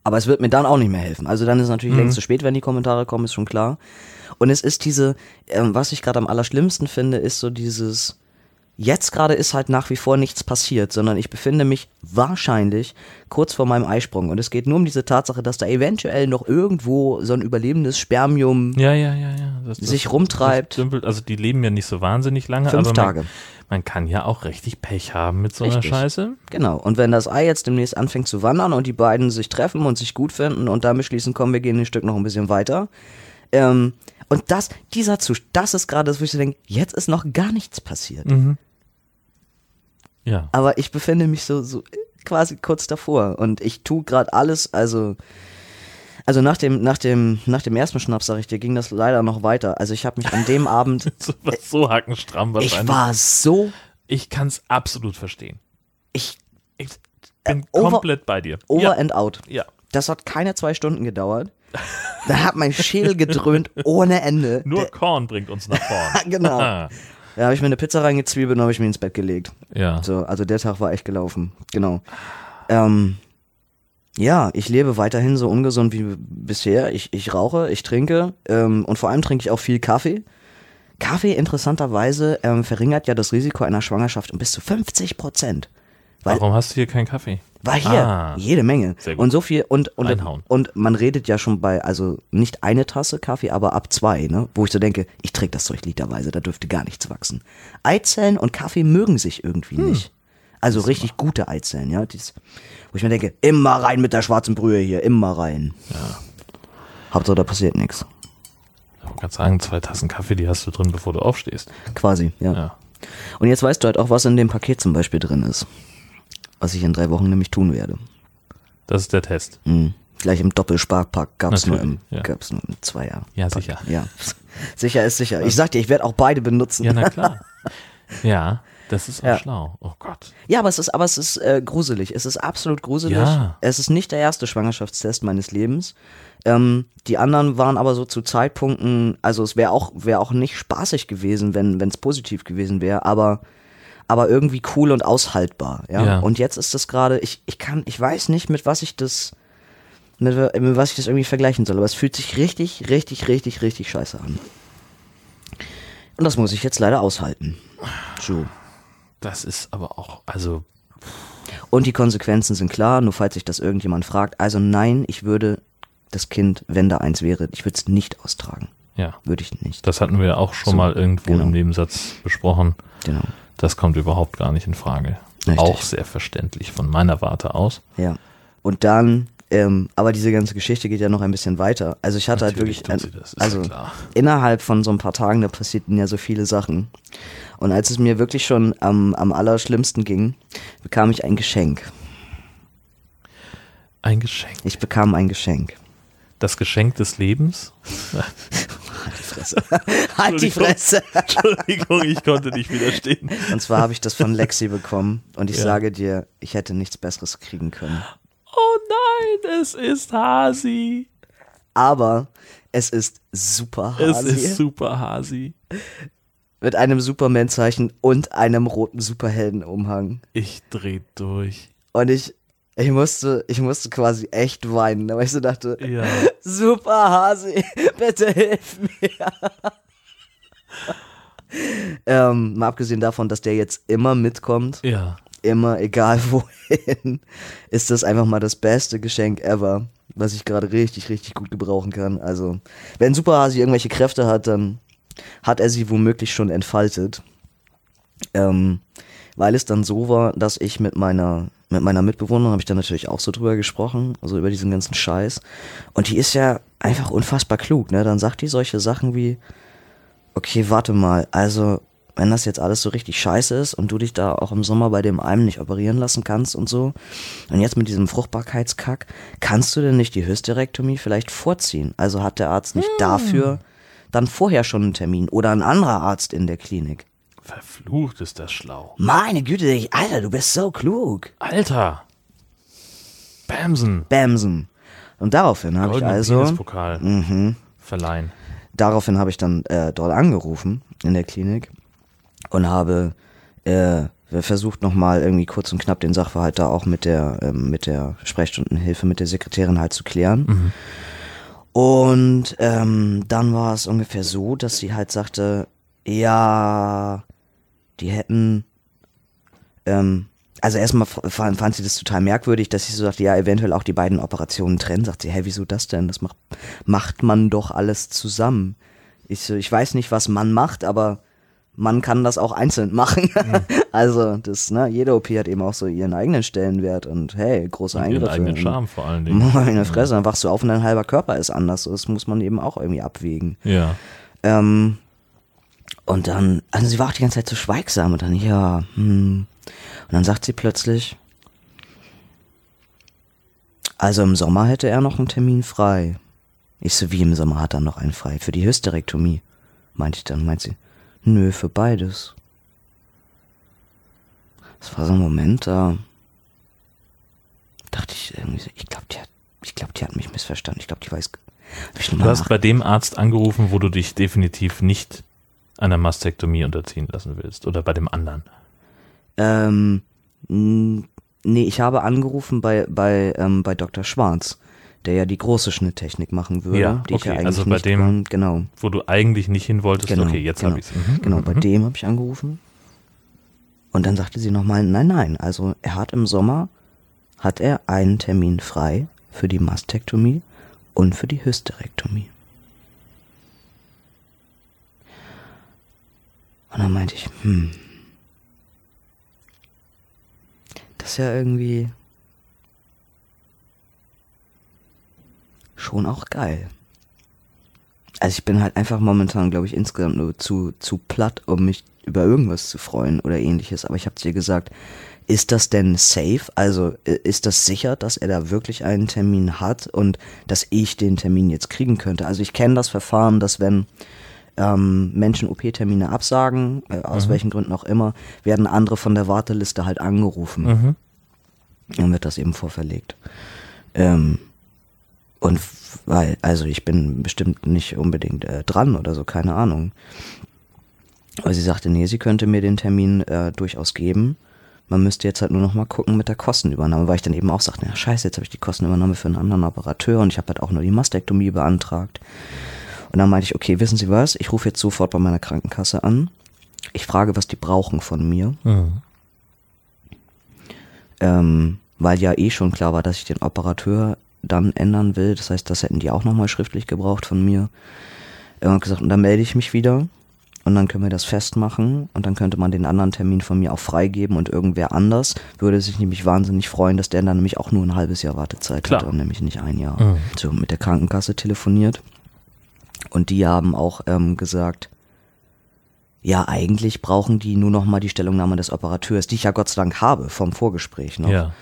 Speaker 2: Aber es wird mir dann auch nicht mehr helfen. Also dann ist es natürlich längst zu spät, wenn die Kommentare kommen, ist schon klar. Und es ist diese, ähm, was ich gerade am allerschlimmsten finde, ist so dieses, jetzt gerade ist halt nach wie vor nichts passiert, sondern ich befinde mich wahrscheinlich kurz vor meinem Eisprung. Und es geht nur um diese Tatsache, dass da eventuell noch irgendwo so ein überlebendes Spermium
Speaker 1: Ja, ja, ja, ja. Das,
Speaker 2: Sich rumtreibt.
Speaker 1: das dümpelt. Also die leben ja nicht so wahnsinnig lange,
Speaker 2: Fünf
Speaker 1: aber
Speaker 2: Tage.
Speaker 1: Man, man kann ja auch richtig Pech haben mit so einer
Speaker 2: Richtig.
Speaker 1: Scheiße.
Speaker 2: Genau. Und wenn das Ei jetzt demnächst anfängt zu wandern und die beiden sich treffen und sich gut finden und damit schließen, kommen wir gehen ein Stück noch ein bisschen weiter. Ähm, und das, dieser Zustand, das ist gerade das, wo ich so denke, jetzt ist noch gar nichts passiert.
Speaker 1: Ja.
Speaker 2: Aber ich befinde mich so, so quasi kurz davor und ich tue gerade alles, also also nach dem nach dem nach dem ersten Schnaps sag ich dir ging das leider noch weiter. Also ich habe mich an dem Abend
Speaker 1: So, so hackenstramm
Speaker 2: ich
Speaker 1: wahrscheinlich.
Speaker 2: war so
Speaker 1: Ich kann es absolut verstehen.
Speaker 2: ich
Speaker 1: Ich bin
Speaker 2: over-
Speaker 1: komplett bei dir.
Speaker 2: over
Speaker 1: ja.
Speaker 2: and out.
Speaker 1: ja.
Speaker 2: Das hat keine zwei Stunden gedauert. Da hat mein Schädel gedröhnt ohne Ende.
Speaker 1: Nur
Speaker 2: Der,
Speaker 1: Korn bringt uns nach vorn.
Speaker 2: genau. Da habe ich mir eine Pizza reingezwiebelt und habe ich mir ins Bett gelegt.
Speaker 1: ja.
Speaker 2: So, also der Tag war echt gelaufen. Genau. Ähm, ja, ich lebe weiterhin so ungesund wie bisher. Ich, ich rauche, ich trinke ähm, und vor allem trinke ich auch viel Kaffee. Kaffee interessanterweise ähm, verringert ja das Risiko einer Schwangerschaft um bis zu 50 Prozent. Weil,
Speaker 1: Warum hast du hier keinen Kaffee?
Speaker 2: war hier
Speaker 1: Ah.
Speaker 2: jede Menge.
Speaker 1: Sehr gut.
Speaker 2: Und so viel und und,
Speaker 1: Reinhauen.
Speaker 2: und man redet ja schon bei also nicht eine Tasse Kaffee, aber ab zwei, ne? Wo ich so denke, ich trinke das Zeug literweise, da dürfte gar nichts wachsen. Eizellen und Kaffee mögen sich irgendwie
Speaker 1: Hm.
Speaker 2: nicht. Also richtig gute Eizellen, ja. Dies, wo ich mir denke, immer rein mit der schwarzen Brühe hier, immer rein. Ja. Hauptsache da passiert nichts.
Speaker 1: Ich wollte gerade sagen, zwei Tassen Kaffee, die hast du drin, bevor du aufstehst.
Speaker 2: Quasi, ja.
Speaker 1: Ja.
Speaker 2: Und jetzt weißt du halt auch, was in dem Paket zum Beispiel drin ist. Was ich in drei Wochen nämlich tun werde.
Speaker 1: Das ist der Test.
Speaker 2: Mhm. Gleich im Doppelsparpack gab's nur im,
Speaker 1: ja.
Speaker 2: gab's nur im Zweier.
Speaker 1: Ja, sicher.
Speaker 2: Ja. Sicher ist sicher. Ich sag dir, ich werde auch beide benutzen.
Speaker 1: Ja, na klar. ja, das ist auch
Speaker 2: Ja.
Speaker 1: schlau. Oh Gott.
Speaker 2: Ja, aber es ist, aber es ist äh, gruselig. Es ist absolut gruselig.
Speaker 1: Ja.
Speaker 2: Es ist nicht der erste Schwangerschaftstest meines Lebens. Ähm, die anderen waren aber so zu Zeitpunkten, also es wäre auch, wäre auch nicht spaßig gewesen, wenn es positiv gewesen wäre, aber, aber irgendwie cool und aushaltbar. Ja.
Speaker 1: Ja.
Speaker 2: Und jetzt ist das gerade, ich, ich kann, ich weiß nicht, mit was ich das, mit, mit was ich das irgendwie vergleichen soll, aber es fühlt sich richtig, richtig, richtig, richtig scheiße an. Und das muss ich jetzt leider aushalten. So.
Speaker 1: Das ist aber auch, also,
Speaker 2: Und die Konsequenzen sind klar, nur falls sich das irgendjemand fragt. Also nein, ich würde das Kind, wenn da eins wäre, ich würde es nicht austragen.
Speaker 1: ja.
Speaker 2: Würde ich nicht.
Speaker 1: Das hatten wir auch schon
Speaker 2: So,
Speaker 1: mal irgendwo
Speaker 2: genau.
Speaker 1: im Nebensatz besprochen.
Speaker 2: Genau.
Speaker 1: Das kommt überhaupt gar nicht in Frage.
Speaker 2: Richtig.
Speaker 1: Auch sehr verständlich von meiner Warte aus.
Speaker 2: Ja. Und dann, ähm, aber diese ganze Geschichte geht ja noch ein bisschen weiter. Also ich hatte
Speaker 1: Natürlich
Speaker 2: halt wirklich,
Speaker 1: ja
Speaker 2: also
Speaker 1: klar.
Speaker 2: innerhalb von so ein paar Tagen, da passierten ja so viele Sachen. Und als es mir wirklich schon am, am allerschlimmsten ging, bekam ich ein Geschenk.
Speaker 1: Ein Geschenk.
Speaker 2: Ich bekam ein Geschenk.
Speaker 1: Das Geschenk des Lebens.
Speaker 2: Halt die Fresse. halt die Fresse.
Speaker 1: Entschuldigung, ich konnte nicht widerstehen.
Speaker 2: Und zwar habe ich das von Lexi bekommen. Und ich
Speaker 1: Ja.
Speaker 2: sage dir, ich hätte nichts Besseres kriegen können.
Speaker 1: Oh nein, es ist Hasi.
Speaker 2: Aber es ist super
Speaker 1: Es
Speaker 2: Hasi.
Speaker 1: ist super Hasi.
Speaker 2: mit einem Superman-Zeichen und einem roten Superheldenumhang.
Speaker 1: Ich dreh durch.
Speaker 2: Und ich, ich musste, ich musste quasi echt weinen, weil ich so dachte,
Speaker 1: Ja.
Speaker 2: super Hasi, bitte hilf mir. ähm, mal abgesehen davon, dass der jetzt immer mitkommt,
Speaker 1: Ja.
Speaker 2: immer, egal wohin, ist das einfach mal das beste Geschenk ever, was ich gerade richtig, richtig gut gebrauchen kann. Also, wenn Super Hasi irgendwelche Kräfte hat, dann hat er sie womöglich schon entfaltet. Ähm, weil es dann so war, dass ich mit meiner, mit meiner Mitbewohnerin habe ich dann natürlich auch so drüber gesprochen, also über diesen ganzen Scheiß. Und die ist ja einfach unfassbar klug, ne? Dann sagt die solche Sachen wie, okay, warte mal, also wenn das jetzt alles so richtig scheiße ist und du dich da auch im Sommer bei dem einen nicht operieren lassen kannst und so, und jetzt mit diesem Fruchtbarkeitskack, kannst du denn nicht die Hysterektomie vielleicht vorziehen? Also hat der Arzt nicht dafür dann vorher schon einen Termin oder ein anderer Arzt in der Klinik?
Speaker 1: Verflucht ist das schlau.
Speaker 2: Meine Güte, Alter, du bist so klug.
Speaker 1: Alter! Bamsen!
Speaker 2: Bamsen. Und daraufhin habe ich also,
Speaker 1: Penispokal
Speaker 2: mhm,
Speaker 1: verleihen.
Speaker 2: daraufhin habe ich dann äh, dort angerufen in der Klinik und habe äh, versucht nochmal irgendwie kurz und knapp den Sachverhalt da auch mit der ähm, mit der Sprechstundenhilfe mit der Sekretärin halt zu klären. Und ähm, dann war es ungefähr so, dass sie halt sagte, ja, die hätten ähm, also erstmal fand, fand sie das total merkwürdig, dass sie so sagte, ja, eventuell auch die beiden Operationen trennen. Sagt sie, hä, wieso das denn? Das macht, macht man doch alles zusammen. Ich, so, ich weiß nicht, was man macht, aber man kann das auch einzeln machen. also das, ne, jede OP hat eben auch so ihren eigenen Stellenwert und hey, große
Speaker 1: Und ihren
Speaker 2: Eingriffe.
Speaker 1: eigenen Charme vor allen Dingen.
Speaker 2: Meine Fresse, dann wachst du auf und dein halber Körper ist anders. Das muss man eben auch irgendwie abwägen.
Speaker 1: Ja.
Speaker 2: Ähm, und dann, also sie war auch die ganze Zeit so schweigsam und dann, ja, hm. Und dann sagt sie plötzlich, also im Sommer hätte er noch einen Termin frei. Ich so, wie im Sommer hat er noch einen frei? Für die Hysterektomie. Meinte ich dann, meint sie, nö, für beides. Das war so ein Moment, da dachte ich irgendwie, so, ich glaube, die hat, ich glaube, die hat mich missverstanden. Ich glaube, die weiß,
Speaker 1: Du hast bei dem Arzt angerufen, wo du dich definitiv nicht einer Mastektomie unterziehen lassen willst. Oder bei dem anderen.
Speaker 2: Ähm, nee, ich habe angerufen bei, bei, ähm, bei Dr. Schwarz, der ja die große Schnitttechnik machen würde.
Speaker 1: Ja,
Speaker 2: die ich ja
Speaker 1: okay,
Speaker 2: eigentlich
Speaker 1: also bei
Speaker 2: nicht
Speaker 1: dem-
Speaker 2: wollen. Genau,
Speaker 1: Wo du eigentlich nicht hin wolltest.
Speaker 2: genau.
Speaker 1: okay, jetzt
Speaker 2: genau.
Speaker 1: habe ich's. Mhm,
Speaker 2: Genau,
Speaker 1: mhm,
Speaker 2: bei
Speaker 1: mhm.
Speaker 2: dem habe ich angerufen. Und dann sagte sie nochmal, nein, nein, also er hat im Sommer, hat er einen Termin frei für die Mastektomie und für die Hysterektomie. Und dann meinte ich, hm, das ist ja irgendwie schon auch geil. Also ich bin halt einfach momentan, glaube ich, insgesamt nur zu, zu platt, um mich über irgendwas zu freuen oder ähnliches. Aber ich habe dir gesagt, ist das denn safe? Also ist das sicher, dass er da wirklich einen Termin hat und dass ich den Termin jetzt kriegen könnte? Also ich kenne das Verfahren, dass wenn ähm, Menschen OP-Termine absagen, äh, aus welchen Gründen auch immer, werden andere von der Warteliste halt angerufen.
Speaker 1: Mhm.
Speaker 2: Dann wird das eben vorverlegt. Ähm, und weil, also ich bin bestimmt nicht unbedingt äh, dran oder so, keine Ahnung. Aber sie sagte, nee, sie könnte mir den Termin äh, durchaus geben. Man müsste jetzt halt nur noch mal gucken mit der Kostenübernahme, weil ich dann eben auch sagte, ja scheiße, jetzt habe ich die Kostenübernahme für einen anderen Operateur und ich habe halt auch nur die Mastektomie beantragt. Und dann meinte ich, okay, wissen Sie was, ich rufe jetzt sofort bei meiner Krankenkasse an. Ich frage, was die brauchen von mir
Speaker 1: Mhm.
Speaker 2: ähm, weil ja eh schon klar war, dass ich den Operateur dann ändern will. Das heißt, das hätten die auch nochmal schriftlich gebraucht von mir. Er hat gesagt, und dann melde ich mich wieder und dann können wir das festmachen und dann könnte man den anderen Termin von mir auch freigeben und irgendwer anders würde sich nämlich wahnsinnig freuen, dass der dann nämlich auch nur ein halbes Jahr Wartezeit
Speaker 1: Klar.
Speaker 2: hat und nämlich nicht ein Jahr.
Speaker 1: Mhm.
Speaker 2: So, mit der Krankenkasse telefoniert und die haben auch ähm, gesagt, ja, eigentlich brauchen die nur noch mal die Stellungnahme des Operateurs, die ich ja Gott sei Dank habe vom Vorgespräch noch.
Speaker 1: Ja.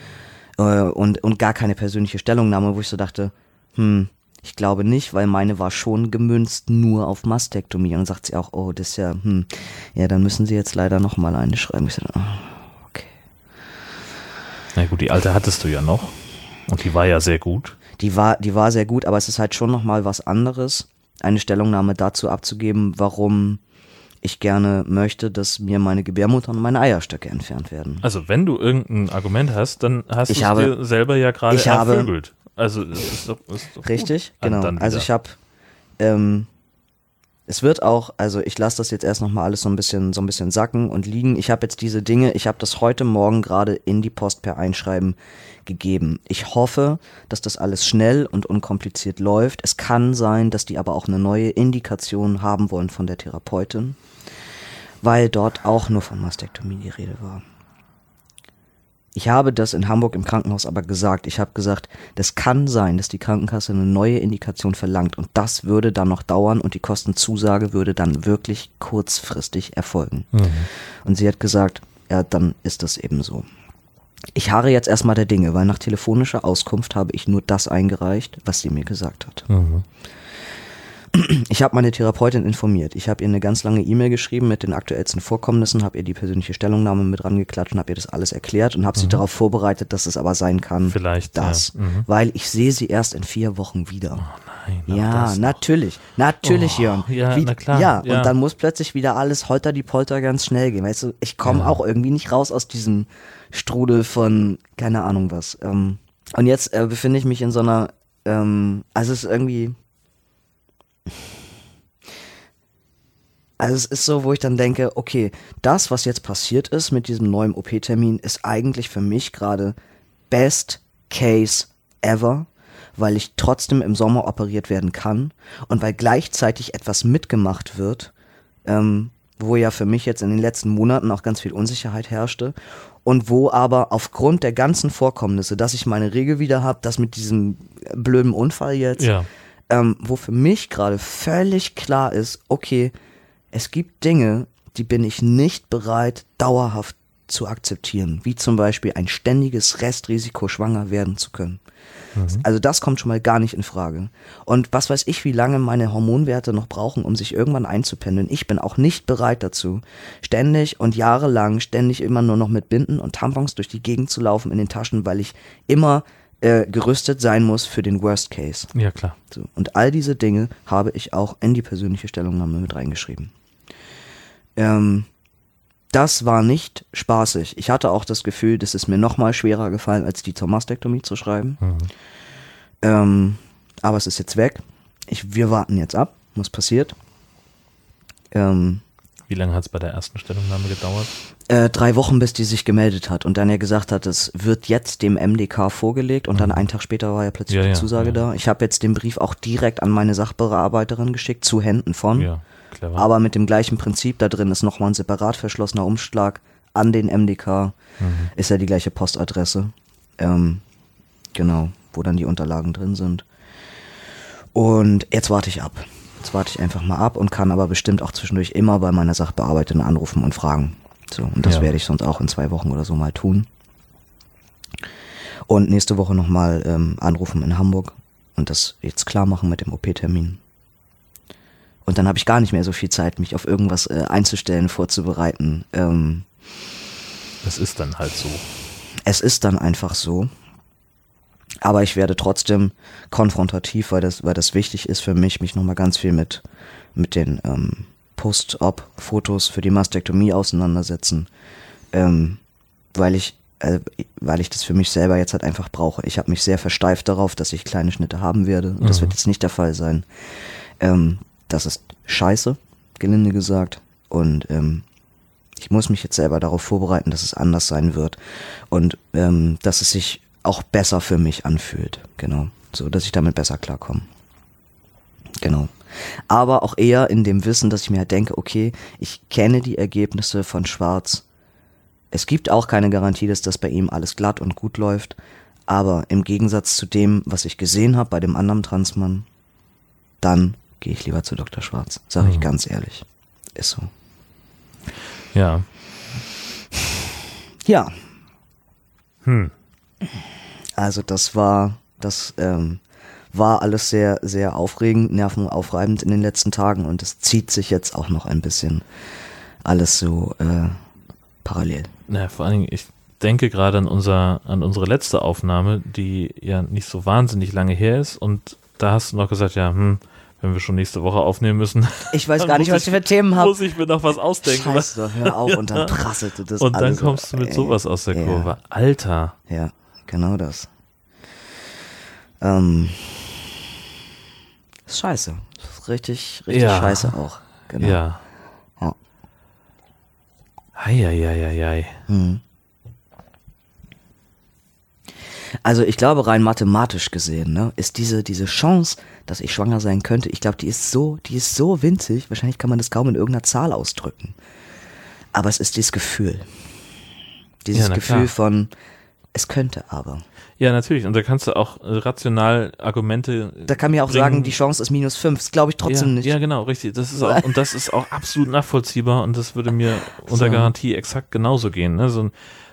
Speaker 2: Äh, und, und gar keine persönliche Stellungnahme, wo ich so dachte, hm, ich glaube nicht, weil meine war schon gemünzt nur auf Mastektomie. Und dann sagt sie auch, oh, das ist ja, hm, ja, dann müssen sie jetzt leider noch mal eine schreiben. Ich so, oh, okay.
Speaker 1: Na gut, die alte hattest du ja noch. Und die war ja sehr gut.
Speaker 2: Die war, die war sehr gut, aber es ist halt schon noch mal was anderes, eine Stellungnahme dazu abzugeben, warum ich gerne möchte, dass mir meine Gebärmutter und meine Eierstöcke entfernt werden.
Speaker 1: Also wenn du irgendein Argument hast, dann hast du dir selber ja gerade
Speaker 2: habe-
Speaker 1: ervögelt. Also ist doch, ist doch
Speaker 2: Richtig,
Speaker 1: gut.
Speaker 2: genau. Also ich habe, ähm, es wird auch, also ich lasse das jetzt erst noch mal alles so ein bisschen, so ein bisschen sacken und liegen. Ich habe jetzt diese Dinge, ich habe das heute Morgen gerade in die Post per Einschreiben gegeben. Ich hoffe, dass das alles schnell und unkompliziert läuft. Es kann sein, dass die aber auch eine neue Indikation haben wollen von der Therapeutin, weil dort auch nur von Mastektomie die Rede war. Ich habe das in Hamburg im Krankenhaus aber gesagt. Ich habe gesagt, das kann sein, dass die Krankenkasse eine neue Indikation verlangt und das würde dann noch dauern und die Kostenzusage würde dann wirklich kurzfristig erfolgen. Und sie hat gesagt, ja, dann ist das eben so. Ich harre jetzt erstmal der Dinge, weil nach telefonischer Auskunft habe ich nur das eingereicht, was sie mir gesagt hat. Ich habe meine Therapeutin informiert. Ich habe ihr eine ganz lange E-Mail geschrieben mit den aktuellsten Vorkommnissen, habe ihr die persönliche Stellungnahme mit rangeklatscht und habe ihr das alles erklärt und habe sie darauf vorbereitet, dass es aber sein kann,
Speaker 1: Vielleicht,
Speaker 2: das.
Speaker 1: ja. Mhm.
Speaker 2: Weil ich sehe sie erst in vier Wochen wieder.
Speaker 1: Nein,
Speaker 2: ja, natürlich. Natürlich,
Speaker 1: Oh,
Speaker 2: Jörn.
Speaker 1: ja,
Speaker 2: Wie-
Speaker 1: na klar,
Speaker 2: Ja,
Speaker 1: ja.
Speaker 2: und dann muss plötzlich wieder alles holter die Polter ganz schnell gehen. Weißt du, ich komme auch irgendwie nicht raus aus diesem Strudel von keine Ahnung was. Ähm, und jetzt äh, befinde ich mich in so einer, ähm, also es ist irgendwie, also es ist so, wo ich dann denke, okay, das, was jetzt passiert ist mit diesem neuen OP-Termin, ist eigentlich für mich gerade best case ever, weil ich trotzdem im Sommer operiert werden kann und weil gleichzeitig etwas mitgemacht wird, ähm, wo ja für mich jetzt in den letzten Monaten auch ganz viel Unsicherheit herrschte und wo aber aufgrund der ganzen Vorkommnisse, dass ich meine Regel wieder habe, das mit diesem blöden Unfall jetzt,
Speaker 1: Ja.
Speaker 2: ähm, wo für mich gerade völlig klar ist, okay, es gibt Dinge, die bin ich nicht bereit, dauerhaft zu akzeptieren, wie zum Beispiel ein ständiges Restrisiko, schwanger werden zu können. Also das kommt schon mal gar nicht in Frage. Und was weiß ich, wie lange meine Hormonwerte noch brauchen, um sich irgendwann einzupendeln. Ich bin auch nicht bereit dazu, ständig und jahrelang ständig immer nur noch mit Binden und Tampons durch die Gegend zu laufen in den Taschen, weil ich immer äh, gerüstet sein muss für den Worst Case.
Speaker 1: Ja, klar.
Speaker 2: So. Und all diese Dinge habe ich auch in die persönliche Stellungnahme mit reingeschrieben. Ähm, das war nicht spaßig. Ich hatte auch das Gefühl, dass es mir noch mal schwerer gefallen, als die zur Mastektomie zu schreiben. Ähm, aber es ist jetzt weg. Ich, wir warten jetzt ab, was passiert. Ähm,
Speaker 1: Wie lange hat es bei der ersten Stellungnahme gedauert?
Speaker 2: äh, drei Wochen, bis die sich gemeldet hat und dann ja gesagt hat, es wird jetzt dem MDK vorgelegt und dann einen Tag später war ja plötzlich
Speaker 1: Ja,
Speaker 2: die
Speaker 1: ja,
Speaker 2: Zusage
Speaker 1: ja.
Speaker 2: da. Ich habe jetzt den Brief auch direkt an meine Sachbearbeiterin geschickt, zu Händen von.
Speaker 1: Ja, clever.
Speaker 2: Aber mit dem gleichen Prinzip, da drin ist nochmal ein separat verschlossener Umschlag an den MDK,
Speaker 1: Mhm.
Speaker 2: ist ja die gleiche Postadresse. Ähm, genau, wo dann die Unterlagen drin sind. Und jetzt warte ich ab. Jetzt warte ich einfach mal ab und kann aber bestimmt auch zwischendurch immer bei meiner Sachbearbeiterin anrufen und fragen. So, und das
Speaker 1: Ja.
Speaker 2: werde ich sonst auch in zwei Wochen oder so mal tun. Und nächste Woche nochmal ähm, anrufen in Hamburg und das jetzt klar machen mit dem OP-Termin. Und dann habe ich gar nicht mehr so viel Zeit, mich auf irgendwas äh, einzustellen, vorzubereiten. Ähm,
Speaker 1: Das ist dann halt so.
Speaker 2: es ist dann einfach so. Aber ich werde trotzdem konfrontativ, weil das, weil das wichtig ist für mich, mich nochmal ganz viel mit, mit den ähm, Post-Op-Fotos für die Mastektomie auseinandersetzen. Ähm, weil ich, äh, weil ich das für mich selber jetzt halt einfach brauche. Ich habe mich sehr versteift darauf, dass ich kleine Schnitte haben werde. Und das wird jetzt nicht der Fall sein. Ähm, das ist scheiße, gelinde gesagt. Und ähm, ich muss mich jetzt selber darauf vorbereiten, dass es anders sein wird und ähm, dass es sich auch besser für mich anfühlt. Genau. So, dass ich damit besser klarkomme. Genau. Aber auch eher in dem Wissen, dass ich mir halt denke, okay, ich kenne die Ergebnisse von Schwarz. Es gibt auch keine Garantie, dass das bei ihm alles glatt und gut läuft. Aber im Gegensatz zu dem, was ich gesehen habe bei dem anderen Transmann, dann gehe ich lieber zu Dr. Schwarz. Sage ich ganz ehrlich. Ist so.
Speaker 1: Ja.
Speaker 2: Ja,
Speaker 1: Hm.
Speaker 2: Also das war, das ähm, war alles sehr, sehr aufregend, nervenaufreibend in den letzten Tagen und es zieht sich jetzt auch noch ein bisschen alles so äh, parallel.
Speaker 1: Naja, vor allen Dingen, ich denke gerade an, unser, an unsere letzte Aufnahme, die ja nicht so wahnsinnig lange her ist. Und da hast du noch gesagt, ja, hm, wenn wir schon nächste Woche aufnehmen müssen,
Speaker 2: Ich weiß gar nicht, was ich für Themen habe.
Speaker 1: muss ich mir noch was ausdenken. was-
Speaker 2: Scheiße, hör auf und dann prasselte das
Speaker 1: Und dann
Speaker 2: alles
Speaker 1: kommst du mit sowas aus der
Speaker 2: ja.
Speaker 1: Kurve. Alter.
Speaker 2: Ja, genau das. Ähm, ist scheiße. Ist richtig, richtig
Speaker 1: Ja.
Speaker 2: scheiße auch. Genau.
Speaker 1: Ja.
Speaker 2: Ja.
Speaker 1: Eieieiei.
Speaker 2: Mhm. Also ich glaube rein mathematisch gesehen, ne, ist diese diese Chance, dass ich schwanger sein könnte, ich glaube, die ist so, die ist so winzig. Wahrscheinlich kann man das kaum in irgendeiner Zahl ausdrücken. Aber es ist dieses Gefühl, dieses
Speaker 1: Ja,
Speaker 2: Gefühl
Speaker 1: klar.
Speaker 2: von Es könnte aber.
Speaker 1: Ja, natürlich. Und da kannst du auch äh, rational Argumente.
Speaker 2: Da kann mir auch
Speaker 1: bringen.
Speaker 2: sagen, die Chance ist minus 5. Das glaube ich trotzdem
Speaker 1: ja,
Speaker 2: nicht.
Speaker 1: Ja, genau, richtig. Das ist auch, und das ist auch absolut nachvollziehbar und das würde mir unter
Speaker 2: So.
Speaker 1: Garantie exakt genauso gehen. Ne? So, ein,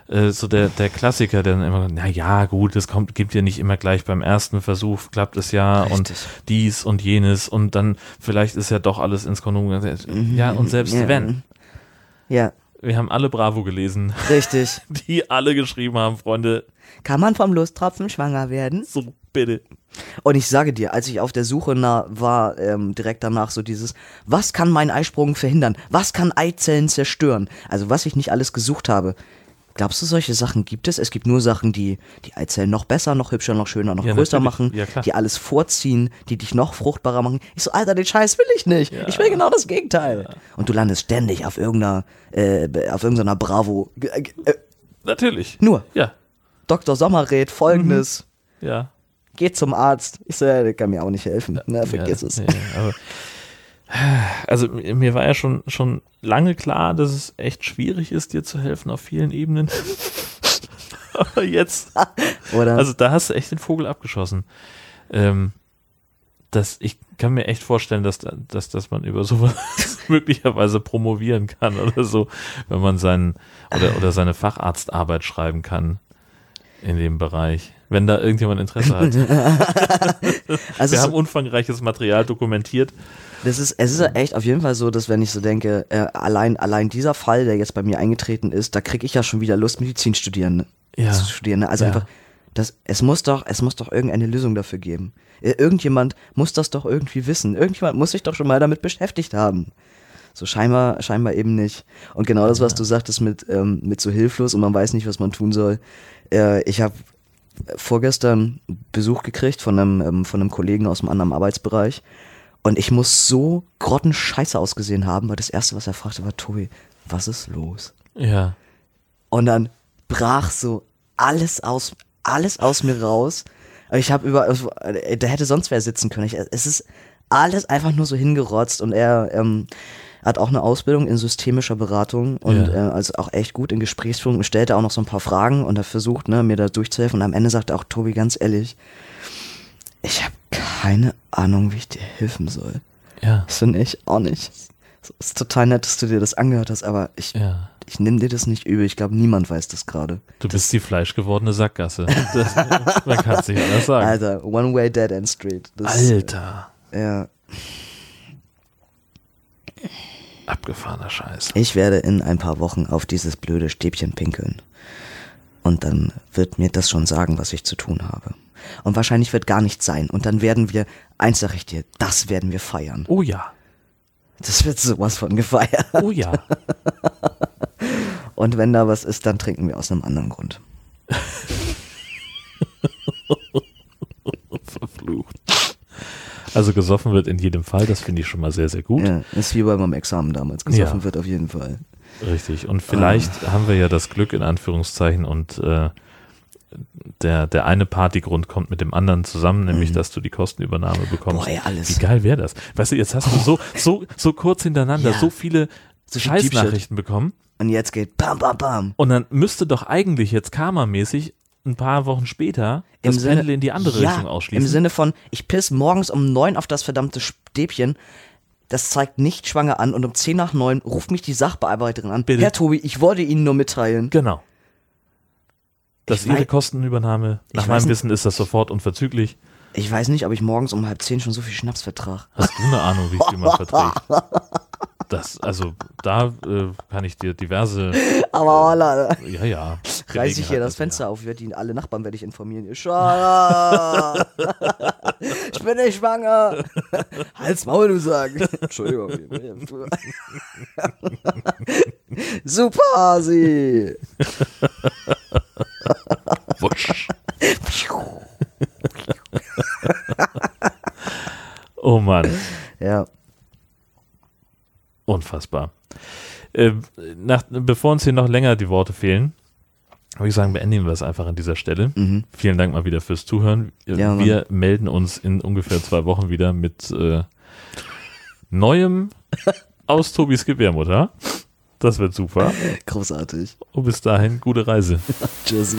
Speaker 1: äh, so der, der Klassiker, der dann immer, na ja, gut, es kommt, gibt ja nicht immer gleich beim ersten Versuch, klappt es ja und
Speaker 2: Richtig.
Speaker 1: dies und jenes und dann vielleicht ist ja doch alles ins Kondom. Ja, und selbst
Speaker 2: Ja.
Speaker 1: wenn.
Speaker 2: Ja,
Speaker 1: Wir haben alle Bravo gelesen,
Speaker 2: richtig.
Speaker 1: die alle geschrieben haben, Freunde,
Speaker 2: Kann man vom Lusttropfen schwanger werden?
Speaker 1: so bitte.
Speaker 2: Und ich sage dir, als ich auf der Suche nach, war, ähm, direkt danach so dieses, was kann meinen Eisprung verhindern? Was kann Eizellen zerstören? Also was ich nicht alles gesucht habe. Glaubst du, solche Sachen gibt es? Es gibt nur Sachen, die die Eizellen noch besser, noch hübscher, noch schöner, noch
Speaker 1: Ja,
Speaker 2: größer
Speaker 1: natürlich.
Speaker 2: machen,
Speaker 1: Ja,
Speaker 2: die alles vorziehen, die dich noch fruchtbarer machen. Ich so, Alter, den Scheiß will ich nicht. Ich will genau das Gegenteil. Und du landest ständig auf irgendeiner, äh, auf irgendeiner Bravo. Äh, äh,
Speaker 1: Natürlich.
Speaker 2: nur.
Speaker 1: Ja,
Speaker 2: Dr. Sommer rät folgendes.
Speaker 1: ja.
Speaker 2: Geht zum Arzt. Ich so, ja, der kann mir auch nicht helfen. Na, vergiss
Speaker 1: ja,
Speaker 2: es.
Speaker 1: Also mir war ja schon, schon lange klar, dass es echt schwierig ist, dir zu helfen auf vielen Ebenen. aber jetzt,
Speaker 2: Oder?
Speaker 1: also da hast du echt den Vogel abgeschossen. Ähm, das, ich kann mir echt vorstellen, dass, da- dass, dass man über sowas möglicherweise promovieren kann oder so, wenn man seinen oder, oder seine Facharztarbeit schreiben kann in dem Bereich. Wenn da irgendjemand Interesse hat.
Speaker 2: also
Speaker 1: Wir
Speaker 2: es-
Speaker 1: haben umfangreiches Material dokumentiert.
Speaker 2: Das ist, es ist ja echt auf jeden Fall so, dass wenn ich so denke, äh, allein, allein dieser Fall, der jetzt bei mir eingetreten ist, da kriege ich ja schon wieder Lust, Medizin studieren,
Speaker 1: Ja.
Speaker 2: zu studieren. Ne? Also
Speaker 1: Ja.
Speaker 2: einfach, das, es muss doch, es muss doch irgendeine Lösung dafür geben. Äh, Irgendjemand muss das doch irgendwie wissen. Irgendjemand muss sich doch schon mal damit beschäftigt haben. So scheinbar, scheinbar eben nicht. Und genau das, was du sagtest mit, ähm, mit so hilflos und man weiß nicht, was man tun soll. Äh, ich habe vorgestern Besuch gekriegt von einem, ähm, von einem Kollegen aus einem anderen Arbeitsbereich. Und ich muss so grottenscheiße ausgesehen haben, weil das Erste, was er fragte, war, Tobi, was ist los?
Speaker 1: Ja.
Speaker 2: Und dann brach so alles aus, alles aus mir raus. Ich habe über, äh, da hätte sonst wer sitzen können. Ich, es ist alles einfach nur so hingerotzt und er ähm, hat auch eine Ausbildung in systemischer Beratung und
Speaker 1: Ja.
Speaker 2: äh, also auch echt gut in Gesprächsführung und stellte auch noch so ein paar Fragen und hat versucht, ne, mir da durchzuhelfen. Und am Ende sagte auch Tobi ganz ehrlich, ich habe keine Ahnung, wie ich dir helfen soll.
Speaker 1: Ja.
Speaker 2: Das finde ich auch nicht. Es ist total nett, dass du dir das angehört hast, aber ich,
Speaker 1: Ja.
Speaker 2: ich nehme dir das nicht übel. Ich glaube, niemand weiß das gerade.
Speaker 1: Du bist die fleischgewordene Sackgasse. Das, man kann es nicht anders sagen.
Speaker 2: Alter, One Way Dead End Street. Das,
Speaker 1: Alter.
Speaker 2: Ja,
Speaker 1: Abgefahrener Scheiß.
Speaker 2: ich werde in ein paar Wochen auf dieses blöde Stäbchen pinkeln. Und dann wird mir das schon sagen, was ich zu tun habe. Und wahrscheinlich wird gar nichts sein. Und dann werden wir, eins sag ich dir, das werden wir feiern.
Speaker 1: Oh ja.
Speaker 2: Das wird sowas von gefeiert.
Speaker 1: Oh ja.
Speaker 2: Und wenn da was ist, dann trinken wir aus einem anderen Grund.
Speaker 1: Verflucht. Also gesoffen wird in jedem Fall, das finde ich schon mal sehr, sehr gut.
Speaker 2: Ja, ist wie bei meinem Examen damals. Gesoffen
Speaker 1: Ja.
Speaker 2: wird auf jeden Fall.
Speaker 1: Richtig. Und vielleicht haben wir ja das Glück in Anführungszeichen und äh, der, der eine Partygrund kommt mit dem anderen zusammen, nämlich dass du die Kostenübernahme bekommst.
Speaker 2: Boah, ey, alles.
Speaker 1: Wie geil wäre das? Weißt du, jetzt hast du so, so, so kurz hintereinander
Speaker 2: Ja.
Speaker 1: so viele
Speaker 2: So
Speaker 1: Scheißnachrichten bekommen.
Speaker 2: Und jetzt geht bam, bam, bam.
Speaker 1: Und dann müsste doch eigentlich jetzt karmamäßig ein paar Wochen später
Speaker 2: Im
Speaker 1: das
Speaker 2: Sinne-
Speaker 1: Pendel in die andere
Speaker 2: ja,
Speaker 1: Richtung ausschließen.
Speaker 2: Im Sinne von, ich piss morgens um neun auf das verdammte Stäbchen. Das zeigt nicht schwanger an und um zehn nach neun ruft mich die Sachbearbeiterin an.
Speaker 1: Bitte.
Speaker 2: Herr Tobi, ich wollte Ihnen nur mitteilen.
Speaker 1: genau. Das
Speaker 2: Ich
Speaker 1: ist ihre Kostenübernahme.
Speaker 2: Ich
Speaker 1: Nach meinem Wissen ist das sofort unverzüglich.
Speaker 2: Ich weiß nicht, ob ich morgens um halb zehn schon so viel Schnaps vertrage.
Speaker 1: Hast du eine Ahnung, wie viel man verträgt? Das, also, da äh, kann ich dir diverse,
Speaker 2: Aber Alter,
Speaker 1: ja, ja.
Speaker 2: reiß ich hier das Fenster auf, werde die alle Nachbarn werde ich informieren. Schwanger! ich bin nicht schwanger! Halt's Maul, du sagen. Entschuldigung. Super, Hasi!
Speaker 1: Wusch. Oh Mann,
Speaker 2: Ja.
Speaker 1: Unfassbar. Äh, nach, bevor uns hier noch länger die Worte fehlen, würde ich sagen, beenden wir es einfach an dieser Stelle. Vielen Dank mal wieder fürs Zuhören. Äh,
Speaker 2: Mhm. Ja, Mann.
Speaker 1: wir melden uns in ungefähr zwei Wochen wieder mit äh, Neuem aus Tobis Gebärmutter. Das wird super.
Speaker 2: Großartig.
Speaker 1: Und bis dahin, gute Reise.
Speaker 2: Tschüss.